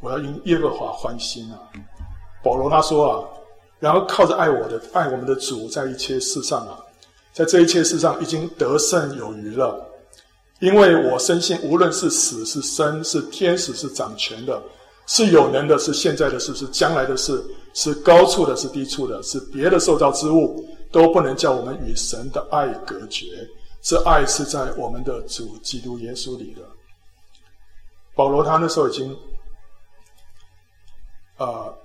我要因耶和华欢心啊！保罗他说啊，然后靠着爱我的、爱我们的主，在一切事上啊。在这一切事上已经得胜有余了，因为我深信，无论是死是生，是天使是掌权的，是有能的，是现在的事，是将来的事，是高处的，是低处的，是别的受造之物，都不能叫我们与神的爱隔绝。这爱是在我们的主基督耶稣里的。保罗他那时候已经，呃，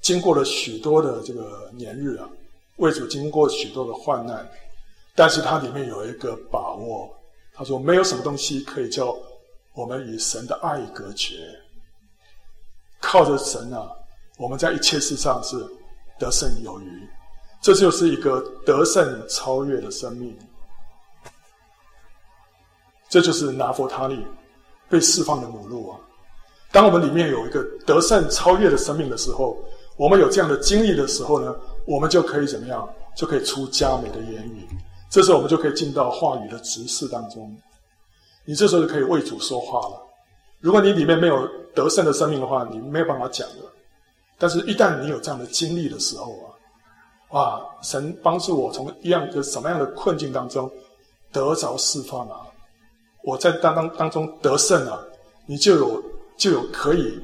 经过了许多的这个年日啊，为主经过许多的患难。但是它里面有一个把握，他说没有什么东西可以叫我们与神的爱隔绝。靠着神啊，我们在一切事上是得胜有余。这就是一个得胜超越的生命。这就是拿弗他利被释放的母鹿啊！当我们里面有一个得胜超越的生命的时候，我们有这样的经历的时候呢，我们就可以怎么样？就可以出佳美的言语。这时候我们就可以进到话语的执事当中，你这时候就可以为主说话了。如果你里面没有得胜的生命的话，你没有办法讲的。但是，一旦你有这样的经历的时候啊，哇，神帮助我从一样的什么样的困境当中得着释放啊！我在当当当中得胜啊，你就有就有可以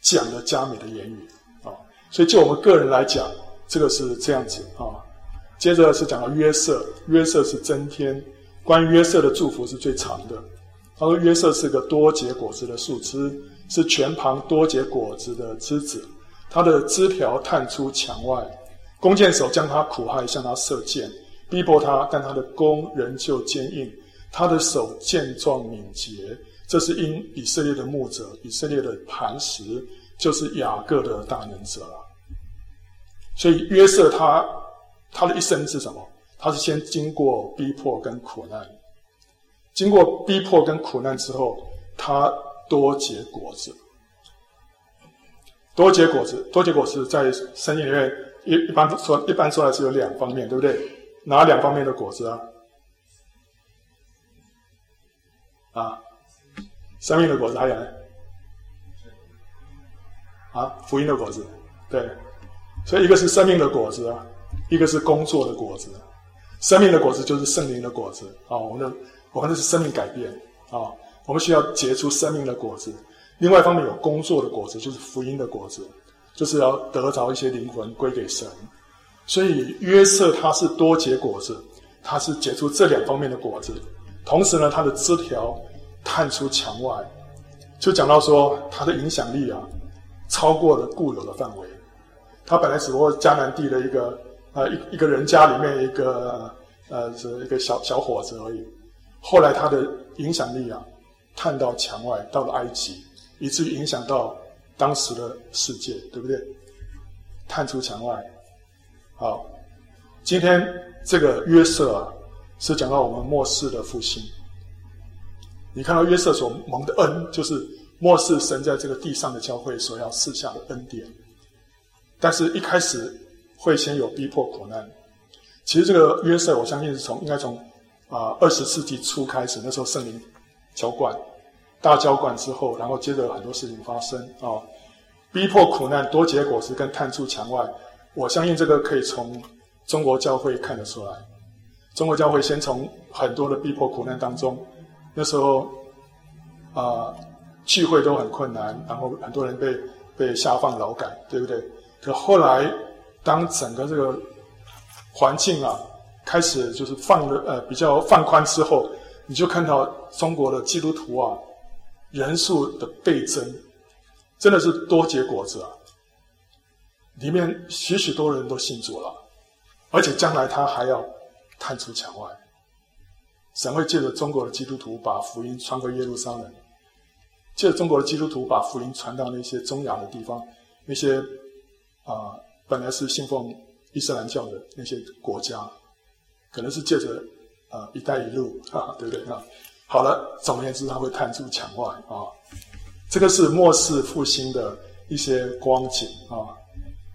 讲的加美的言语啊。所以，就我们个人来讲，这个是这样子啊。接着是讲到约瑟，约瑟是增添。关于约瑟的祝福是最长的。他说：“约瑟是个多结果子的树枝，是全旁多结果子的枝子。他的枝条探出墙外，弓箭手将他苦害，向他射箭，逼迫他，但他的弓仍旧坚硬，他的手健壮敏捷。这是因以色列的牧者，以色列的磐石，就是雅各的大能者了。所以约瑟他他的一生是什么？”他是先经过逼迫跟苦难，经过逼迫跟苦难之后，他多结果子，多结果子，多结果子在圣经里面一一般说一般说来是有两方面，对不对？哪两方面的果子啊？啊，生命的果子还有呢？啊，福音的果子，对，所以一个是生命的果子啊，一个是工作的果子。生命的果子就是圣灵的果子啊！我们的我们的是生命改变啊！我们需要结出生命的果子。另外一方面有工作的果子，就是福音的果子，就是要得着一些灵魂归给神。所以约瑟他是多结果子，他是结出这两方面的果子。同时呢，他的枝条探出墙外，就讲到说他的影响力啊，超过了固有的范围。他本来只不过迦南地的一个。啊，一一个人家里面一个呃，是一个小小伙子而已。后来他的影响力啊，探到墙外，到了埃及，以至于影响到当时的世界，对不对？探出墙外。好，今天这个约瑟啊，是讲到我们末世的复兴。你看到约瑟所蒙的恩，就是末世神在这个地上的教会所要赐下的恩典。但是一开始。会先有逼迫苦难，其实这个约瑟，我相信是从应该从啊二十世纪初开始，那时候圣灵浇灌，大浇灌之后，然后接着很多事情发生啊，逼迫苦难多结果实跟探出墙外，我相信这个可以从中国教会看得出来。中国教会先从很多的逼迫苦难当中，那时候啊聚会都很困难，然后很多人被被下放劳改，对不对？可后来。当整个这个环境啊开始就是放的呃比较放宽之后，你就看到中国的基督徒啊人数的倍增，真的是多结果子啊！里面许许多人都信主了，而且将来他还要探出墙外，神会借着中国的基督徒把福音传回耶路撒冷，借着中国的基督徒把福音传到那些中亚的地方，那些啊。本来是信奉伊斯兰教的那些国家，可能是借着啊“一带一路”啊，对不对啊？好了，总而言之，他会探出墙外啊。这个是末世复兴的一些光景啊。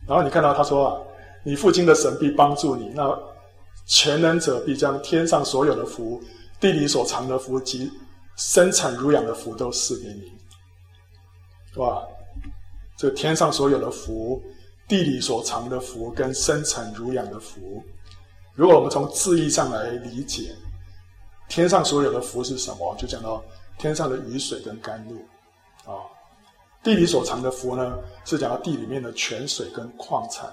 然后你看到他说啊：“你父亲的神必帮助你，那全能者必将天上所有的福、地里所藏的福及生产乳养的福都赐给你。”哇，这天上所有的福。地里所藏的福跟生产乳养的福，如果我们从字义上来理解，天上所有的福是什么？就讲到天上的雨水跟甘露啊。地里所藏的福呢，是讲到地里面的泉水跟矿产，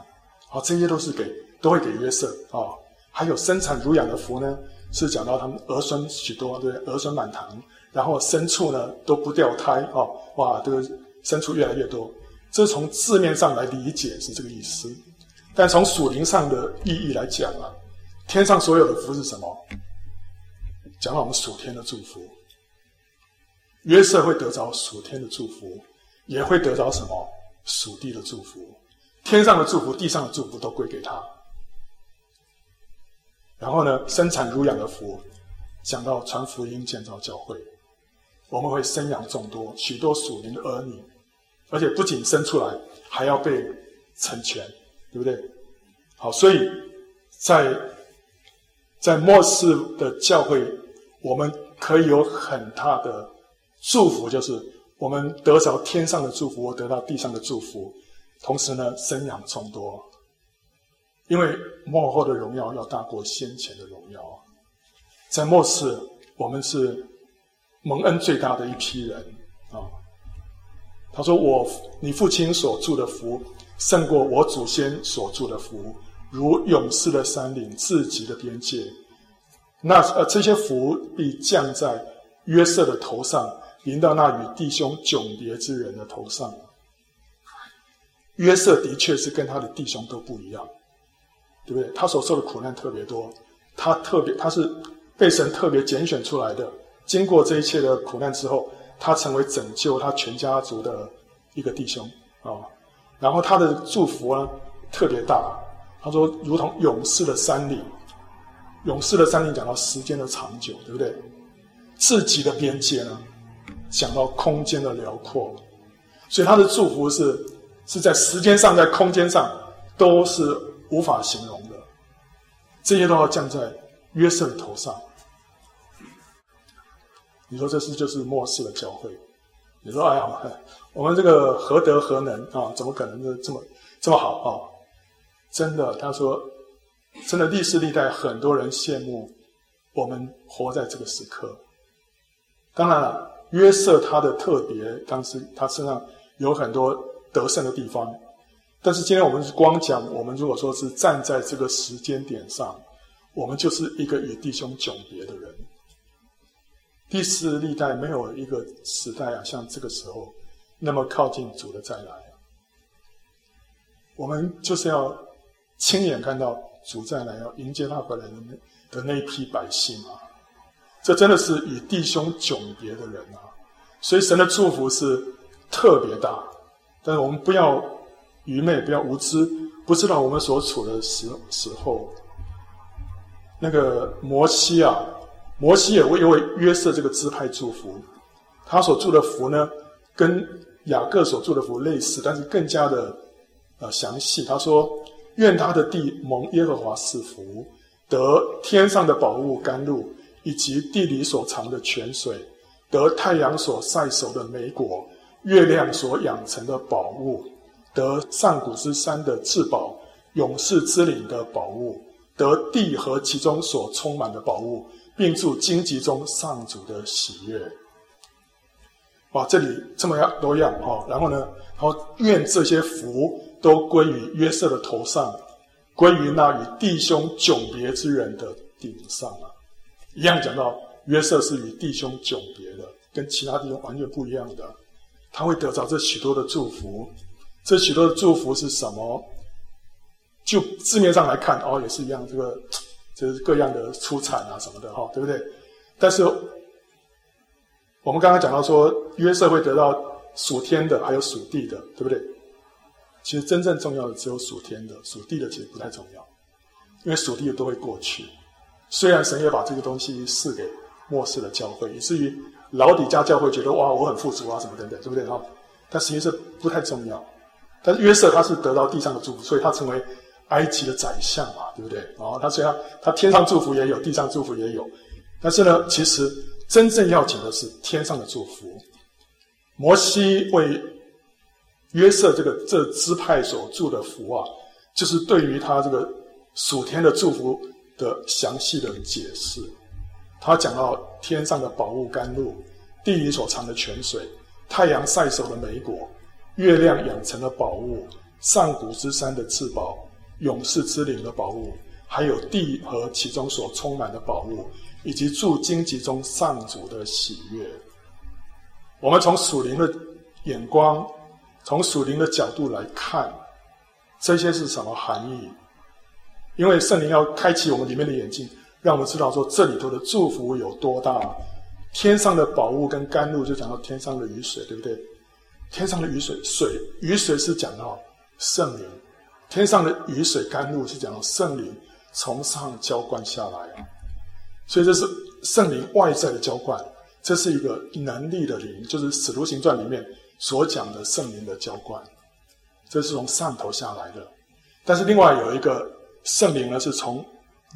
啊，这些都是给都会给约瑟啊。还有生产乳养的福呢，是讲到他们儿孙许多，对，儿孙满堂，然后牲畜呢都不掉胎啊，哇，这个牲畜越来越多。这从字面上来理解是这个意思，但从属灵上的意义来讲啊，天上所有的福是什么？讲到我们属天的祝福，约瑟会得着属天的祝福，也会得着什么？属地的祝福，天上的祝福、地上的祝福都归给他。然后呢，生产如养的福，讲到传福音、建造教会，我们会生养众多，许多属灵的儿女。而且不仅生出来，还要被成全，对不对？好，所以在在末世的教会，我们可以有很大的祝福，就是我们得着天上的祝福，我得到地上的祝福，同时呢，生养众多，因为末后的荣耀要大过先前的荣耀。在末世，我们是蒙恩最大的一批人。他说：“我，你父亲所祝的福，胜过我祖先所祝的福。如勇士的山岭，自己的边界。那呃，这些福必降在约瑟的头上，临到那与弟兄迥别之人的头上。约瑟的确是跟他的弟兄都不一样，对不对？他所受的苦难特别多，他特别他是被神特别拣选出来的。经过这一切的苦难之后，他成为拯救他全家族的一个弟兄啊、然后他的祝福呢特别大，他说如同勇士的山岭，勇士的山岭讲到时间的长久，对不对？自己的边界呢讲到空间的辽阔，所以他的祝福是。是在时间上，在空间上，都是无法形容的。这些都要降在约瑟的头上。你说这是就是末世的教会？你说哎呀，我们这个何德何能啊？怎么可能这么这么好啊？真的，他说，真的历世历代很多人羡慕我们活在这个时刻。当然了，约瑟他的特别，当时他身上有很多。得胜的地方，但是今天我们是光讲，我们如果说是站在这个时间点上，我们就是一个与弟兄迥别的人。第四历代没有一个时代啊，像这个时候那么靠近主的再来。我们就是要亲眼看到主再来，要迎接他回来的那的那一批百姓啊，这真的是与弟兄迥别的人啊，所以神的祝福是特别大。但是我们不要愚昧，不要无知，不知道我们所处的时时候。那个摩西啊，摩西也为为约瑟这个支派祝福，他所祝的福呢，跟雅各所祝的福类似，但是更加的呃详细。他说：“愿他的地蒙耶和华赐福，得天上的宝物甘露，以及地里所藏的泉水，得太阳所晒熟的美果。”月亮所养成的宝物，得上古之山的至宝，勇士之岭的宝物，得地和其中所充满的宝物，并祝荆棘中上主的喜悦。哇，这里这么样多样哈，然后呢，然后愿这些福都归于约瑟的头上，归于那与弟兄迥别之人的顶上啊。一样讲到约瑟是与弟兄迥别的，跟其他弟兄完全不一样的。他会得到这许多的祝福，这许多的祝福是什么？就字面上来看，哦，也是一样，这个就是各样的出产啊什么的，哈、对不对？但是我们刚刚讲到说，约瑟会得到属天的，还有属地的，对不对？其实真正重要的只有属天的，属地的其实不太重要，因为属地的都会过去。虽然神也把这个东西赐给末世的教会，以至于。老底嘉教会觉得哇，我很富足啊，什么等等，对不对哈？但实际上不太重要。但是约瑟他是得到地上的祝福，所以他成为埃及的宰相嘛，对不对？然后他虽然他天上祝福也有，地上祝福也有，但是呢，其实真正要紧的是天上的祝福。摩西为约瑟这个这支派所祝的福啊，就是对于他这个属天的祝福的详细的解释。他讲到天上的宝物甘露，地里所藏的泉水，太阳晒熟的梅果，月亮养成的宝物，上古之山的至宝，勇士之灵的宝物，还有地和其中所充满的宝物，以及住荆棘中上主的喜悦。我们从属灵的眼光，从属灵的角度来看，这些是什么含义？因为圣灵要开启我们里面的眼睛。让我们知道说，这里头的祝福有多大。天上的宝物跟甘露，就讲到天上的雨水，对不对？天上的雨水，水雨水是讲到圣灵；天上的雨水甘露是讲圣灵从上浇灌下来。所以这是圣灵外在的浇灌，这是一个能力的灵，就是《使徒行传》里面所讲的圣灵的浇灌，这是从上头下来的。但是另外有一个圣灵呢，是从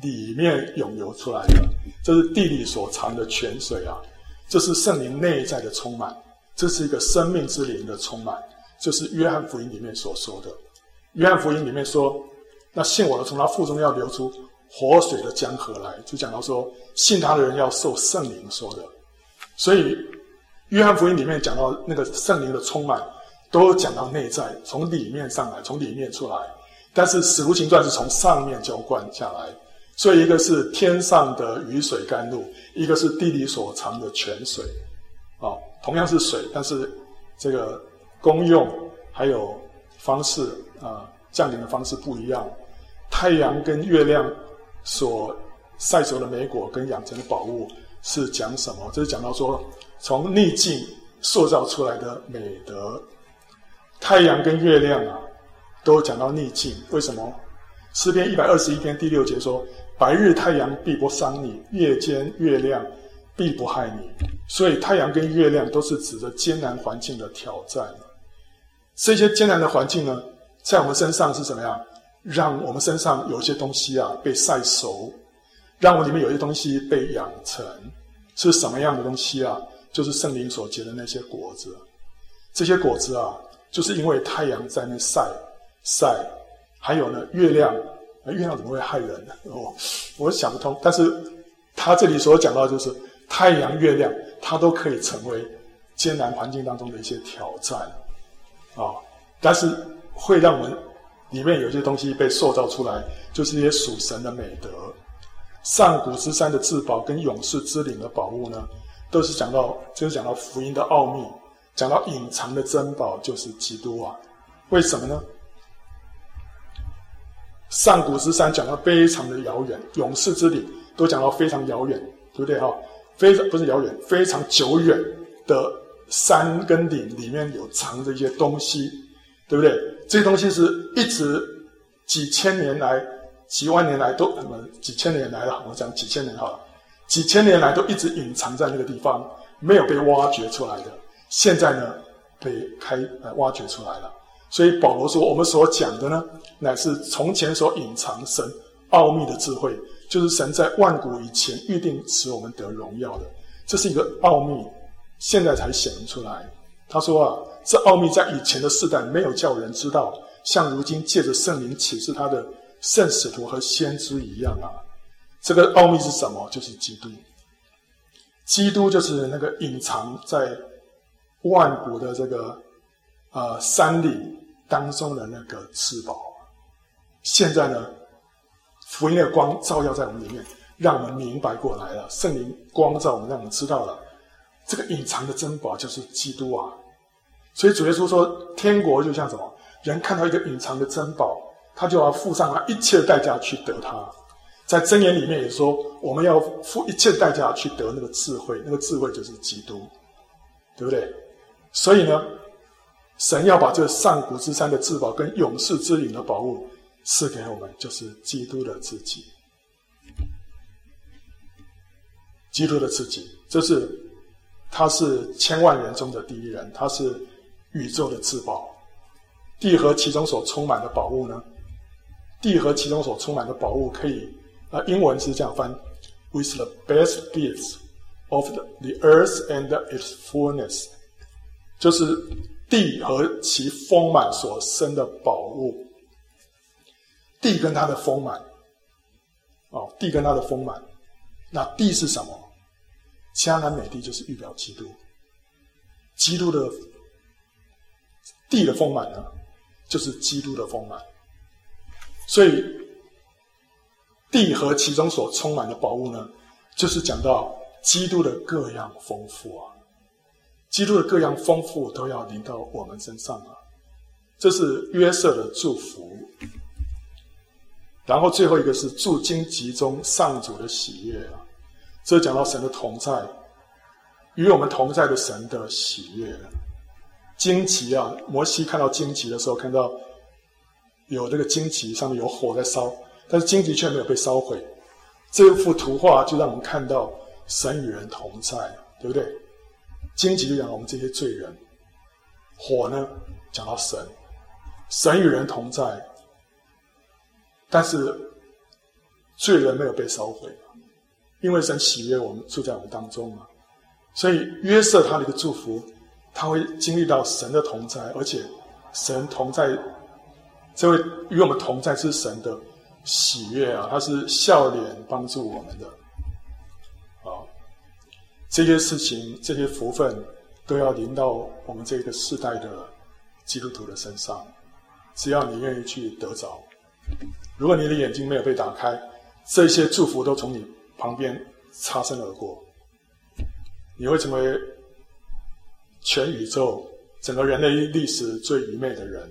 里面涌流出来的，这是地里所藏的泉水啊！这是圣灵内在的充满，这是一个生命之灵的充满，就是约翰福音里面所说的。约翰福音里面说，那信我的，从他腹中要流出活水的江河来，就讲到说，信他的人要受圣灵说的。所以，约翰福音里面讲到那个圣灵的充满，都讲到内在，从里面上来，从里面出来。但是使徒行传是从上面浇灌下来，所以一个是天上的雨水甘露，一个是地里所藏的泉水，啊，同样是水，但是这个功用还有方式啊，降临的方式不一样。太阳跟月亮所晒熟的莓果跟养成的宝物是讲什么？这是讲到说从逆境塑造出来的美德。太阳跟月亮啊。都讲到逆境，为什么？诗篇一百二十一篇第六节说：“白日太阳必不伤你，夜间月亮必不害你。”所以太阳跟月亮都是指着艰难环境的挑战。这些艰难的环境呢，在我们身上是怎么样？让我们身上有些东西啊被晒熟，让我们里面有些东西被养成，是什么样的东西啊？就是圣灵所结的那些果子。这些果子啊，就是因为太阳在那晒。晒，还有呢，月亮，月亮怎么会害人呢？哦，我想不通。但是他这里所讲到就是太阳、月亮，它都可以成为艰难环境当中的一些挑战啊、但是会让我们里面有些东西被塑造出来，就是一些属神的美德。上古之山的至宝跟勇士之灵的宝物呢，都是讲到，就是讲到福音的奥秘，讲到隐藏的珍宝就是基督啊。为什么呢？上古之山讲到非常的遥远，勇士之灵都讲到非常遥远，对不对哈？非常不是遥远，非常久远的山跟岭里面有藏着一些东西，对不对？这些东西是一直几千年来、几万年来都什么？几千年来了，我讲几千年好了，几千年来都一直隐藏在那个地方，没有被挖掘出来的，现在呢被开呃挖掘出来了。所以保罗说，我们所讲的呢，乃是从前所隐藏神奥秘的智慧，就是神在万古以前预定使我们得荣耀的，这是一个奥秘，现在才显出来。他说啊，这奥秘在以前的世代没有叫人知道，像如今借着圣灵启示他的圣使徒和先知一样啊。这个奥秘是什么？就是基督。基督就是那个隐藏在万古的这个呃山里。当中的那个至宝，现在呢，福音的光照耀在我们里面，让我们明白过来了。圣灵光照我们，让我们知道了这个隐藏的珍宝就是基督啊。所以主耶稣说，天国就像什么？人看到一个隐藏的珍宝，他就要付上他一切代价去得它。在箴言里面也说，我们要付一切代价去得那个智慧，那个智慧就是基督，对不对？所以呢，神要把这上古之山的至宝跟永世之灵的宝物赐给我们，就是基督的自己。基督的自己，这是他是千万人中的第一人，他是宇宙的至宝。地和其中所充满的宝物呢？地和其中所充满的宝物可以啊，英文是这样翻：With the best gifts of the, the earth and its fullness，就是。地和其丰满所生的宝物，地跟它的丰满，哦，地跟它的丰满，那地是什么？迦南美地就是预表基督，基督的地的丰满呢，就是基督的丰满，所以地和其中所充满的宝物呢，就是讲到基督的各样丰富啊。基督的各样丰富都要临到我们身上了，这是约瑟的祝福。然后最后一个是住荆棘中上主的喜悦啊，这讲到神的同在，与我们同在的神的喜悦。荆棘啊，摩西看到荆棘的时候，看到有这个荆棘上面有火在烧，但是荆棘却没有被烧毁。这幅图画就让我们看到神与人同在，对不对？荆棘就讲我们这些罪人，火呢讲到神，神与人同在，但是罪人没有被烧毁，因为神喜悦我们住在我们当中嘛，所以约瑟他的一个祝福，他会经历到神的同在，而且神同在，这位与我们同在是神的喜悦啊，他是笑脸帮助我们的。啊这些事情、这些福分，都要临到我们这个世代的基督徒的身上。只要你愿意去得着，如果你的眼睛没有被打开，这些祝福都从你旁边擦身而过，你会成为全宇宙整个人类历史最愚昧的人，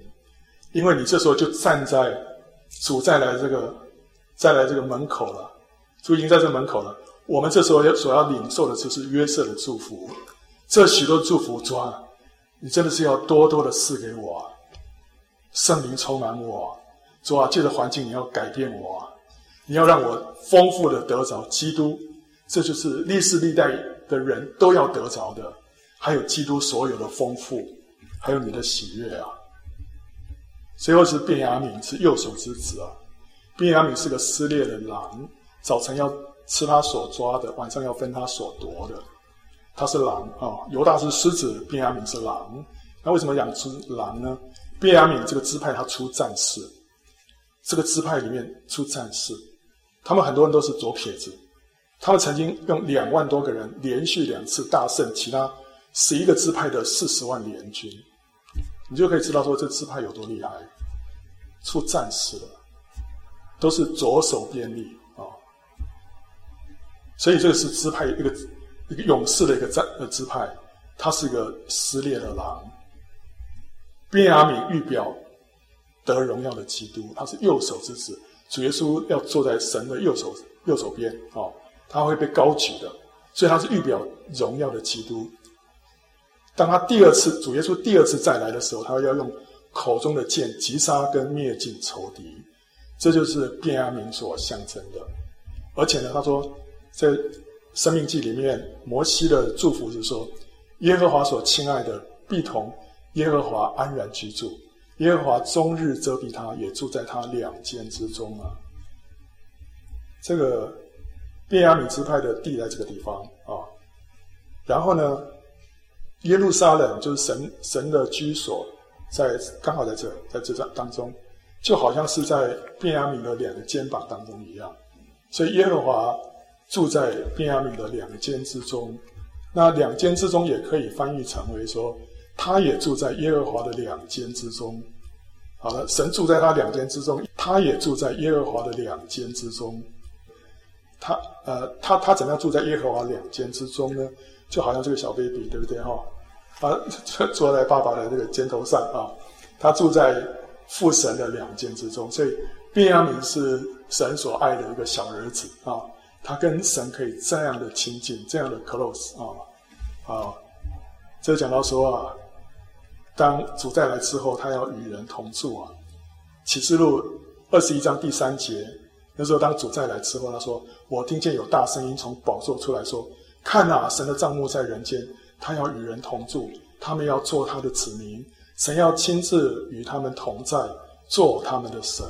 因为你这时候就站在主再来这个再来这个门口了，主已经在这门口了。我们这时候要所要领受的就是约瑟的祝福，这许多祝福，主啊，你真的是要多多的赐给我，圣灵充满我。主啊，借着环境，你要改变我，你要让我丰富的得着基督，这就是历世历代的人都要得着的，还有基督所有的丰富，还有你的喜悦啊。最后是便雅悯，是右手之子啊。便雅悯是个撕裂的狼，早晨要吃他所抓的，晚上要分他所夺的。他是狼啊，犹大是狮子，便雅悯是狼。那为什么养出狼呢？便雅悯这个支派他出战士。这个支派里面出战士，他们很多人都是左撇子，他们曾经用两万多个人连续两次大胜其他十一个支派的四十万联军，你就可以知道说这支派有多厉害，出战士了，都是左手边力啊，所以这个是支派一个一个勇士的一个战呃支派，他是一个撕裂的狼，便雅悯预表。得荣耀的基督，他是右手之子，主耶稣要坐在神的右手右手边哦，他会被高举的，所以他是预表荣耀的基督。当他第二次主耶稣第二次再来的时候，他要用口中的剑击杀跟灭尽仇敌，这就是便雅悯所象征的。而且呢，他说在生命记里面，摩西的祝福是说，耶和华所亲爱的必同耶和华安然居住。耶和华终日遮蔽他，也住在他两肩之中啊。这个便雅悯支派的地在这个地方啊。然后呢，耶路撒冷就是神神的居所，在刚好在这，在这当中，就好像是在便雅悯的两个肩膀当中一样。所以耶和华住在便雅悯的两肩之中。那两肩之中也可以翻译成为说。他也住在耶和华的两肩之中。好了，神住在他两肩之中，他也住在耶和华的两肩之中。他呃，他他怎样住在耶和华两肩之中呢？就好像这个小 baby，对不对哈、哦？他坐在爸爸的这个肩头上啊。他住在父神的两肩之中，所以便雅悯是神所爱的一个小儿子啊。他跟神可以这样的亲近，这样的 close 啊啊。这讲到说啊。当主再来之后，他要与人同住啊。启示录二十一章第三节，那时候当主再来之后，他说：“我听见有大声音从宝座出来说，看啊，神的帐幕在人间，他要与人同住，他们要做他的子民，神要亲自与他们同在，做他们的神。”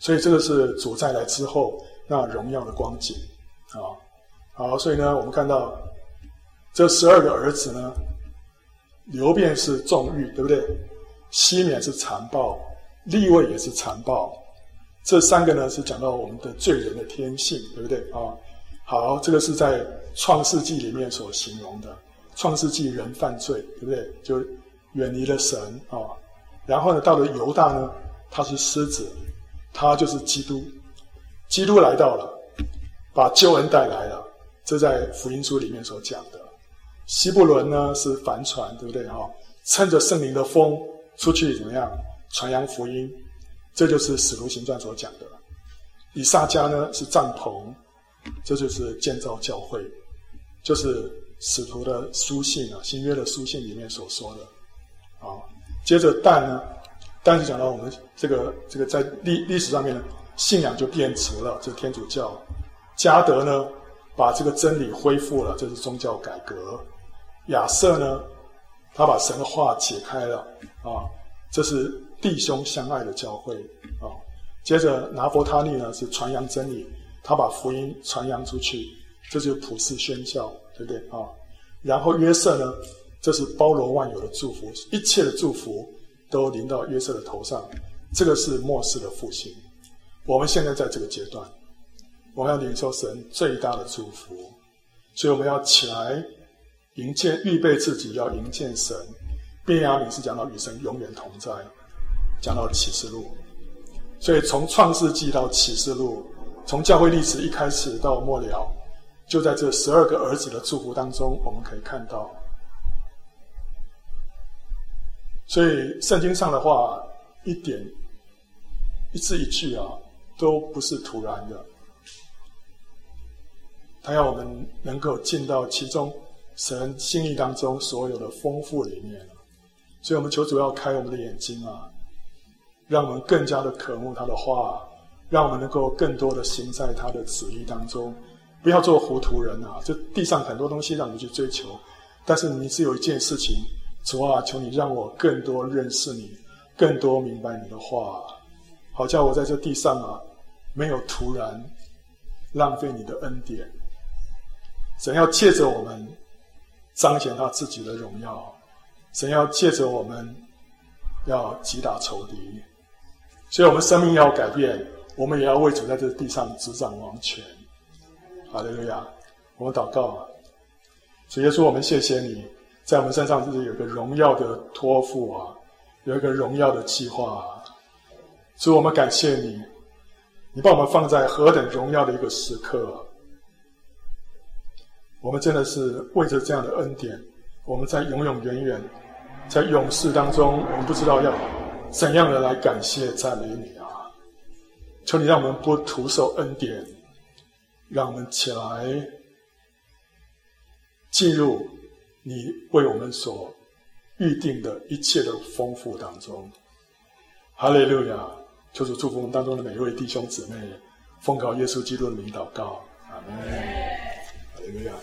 所以这个是主再来之后那荣耀的光景啊。好，所以呢，我们看到这十二个儿子呢。流便是纵欲，对不对？西缅是残暴，利未也是残暴。这三个呢，是讲到我们的罪人的天性，对不对啊？好，这个是在创世纪里面所形容的。创世纪人犯罪，对不对？就远离了神啊。然后呢，到了犹大呢，他是狮子，他就是基督。基督来到了，把救恩带来了。这在福音书里面所讲的。西布伦呢是帆船，对不对哈？趁着圣灵的风出去怎么样传扬福音？这就是使徒行传所讲的。以撒家呢是帐篷，这就是建造教会，就是使徒的书信啊，新约的书信里面所说的。啊，接着但呢，但是讲到我们这个这个在历历史上面呢，信仰就变质了，这天主教。加德呢把这个真理恢复了，这是宗教改革。亚瑟呢，他把神话解开了啊，这是弟兄相爱的教会啊。接着拿弗他利呢是传扬真理，他把福音传扬出去，这就是普世宣教，对不对啊？然后约瑟呢，这是包罗万有的祝福，一切的祝福都临到约瑟的头上，这个是末世的复兴。我们现在在这个阶段，我们要领受神最大的祝福，所以我们要起来。迎接，预备自己要迎接神。便雅悯是讲到与神永远同在，讲到启示录。所以从创世纪到启示录，从教会历史一开始到末了，就在这十二个儿子的祝福当中，我们可以看到。所以圣经上的话，一点一字一句啊，都不是突然的。他要我们能够进到其中神心意当中所有的丰富里面，所以我们求主要开我们的眼睛啊，让我们更加的渴慕他的话，让我们能够更多的行在他的旨意当中，不要做糊涂人啊！这地上很多东西让你去追求，但是你只有一件事情。主啊，求你让我更多认识你，更多明白你的话，好叫我在这地上啊，没有突然浪费你的恩典。神要借着我们彰显他自己的荣耀，神要借着我们要击打仇敌，所以我们生命要改变，我们也要为主在这地上执掌王权。哈利路亚！我们祷告啊，主耶稣，我们谢谢你。在我们身上，就是有个荣耀的托付啊，有一个荣耀的计划啊。所以我们感谢你，你把我们放在何等荣耀的一个时刻。我们真的是为着这样的恩典，我们在永永远远，在永世当中，我们不知道要怎样的来感谢赞美你啊！求你让我们不徒受恩典，让我们起来进入。你为我们所预定的一切的丰富当中，哈利路亚！求主祝福我们当中的每一位弟兄姊妹，奉靠耶稣基督的名祷告，阿门。哈利路亚。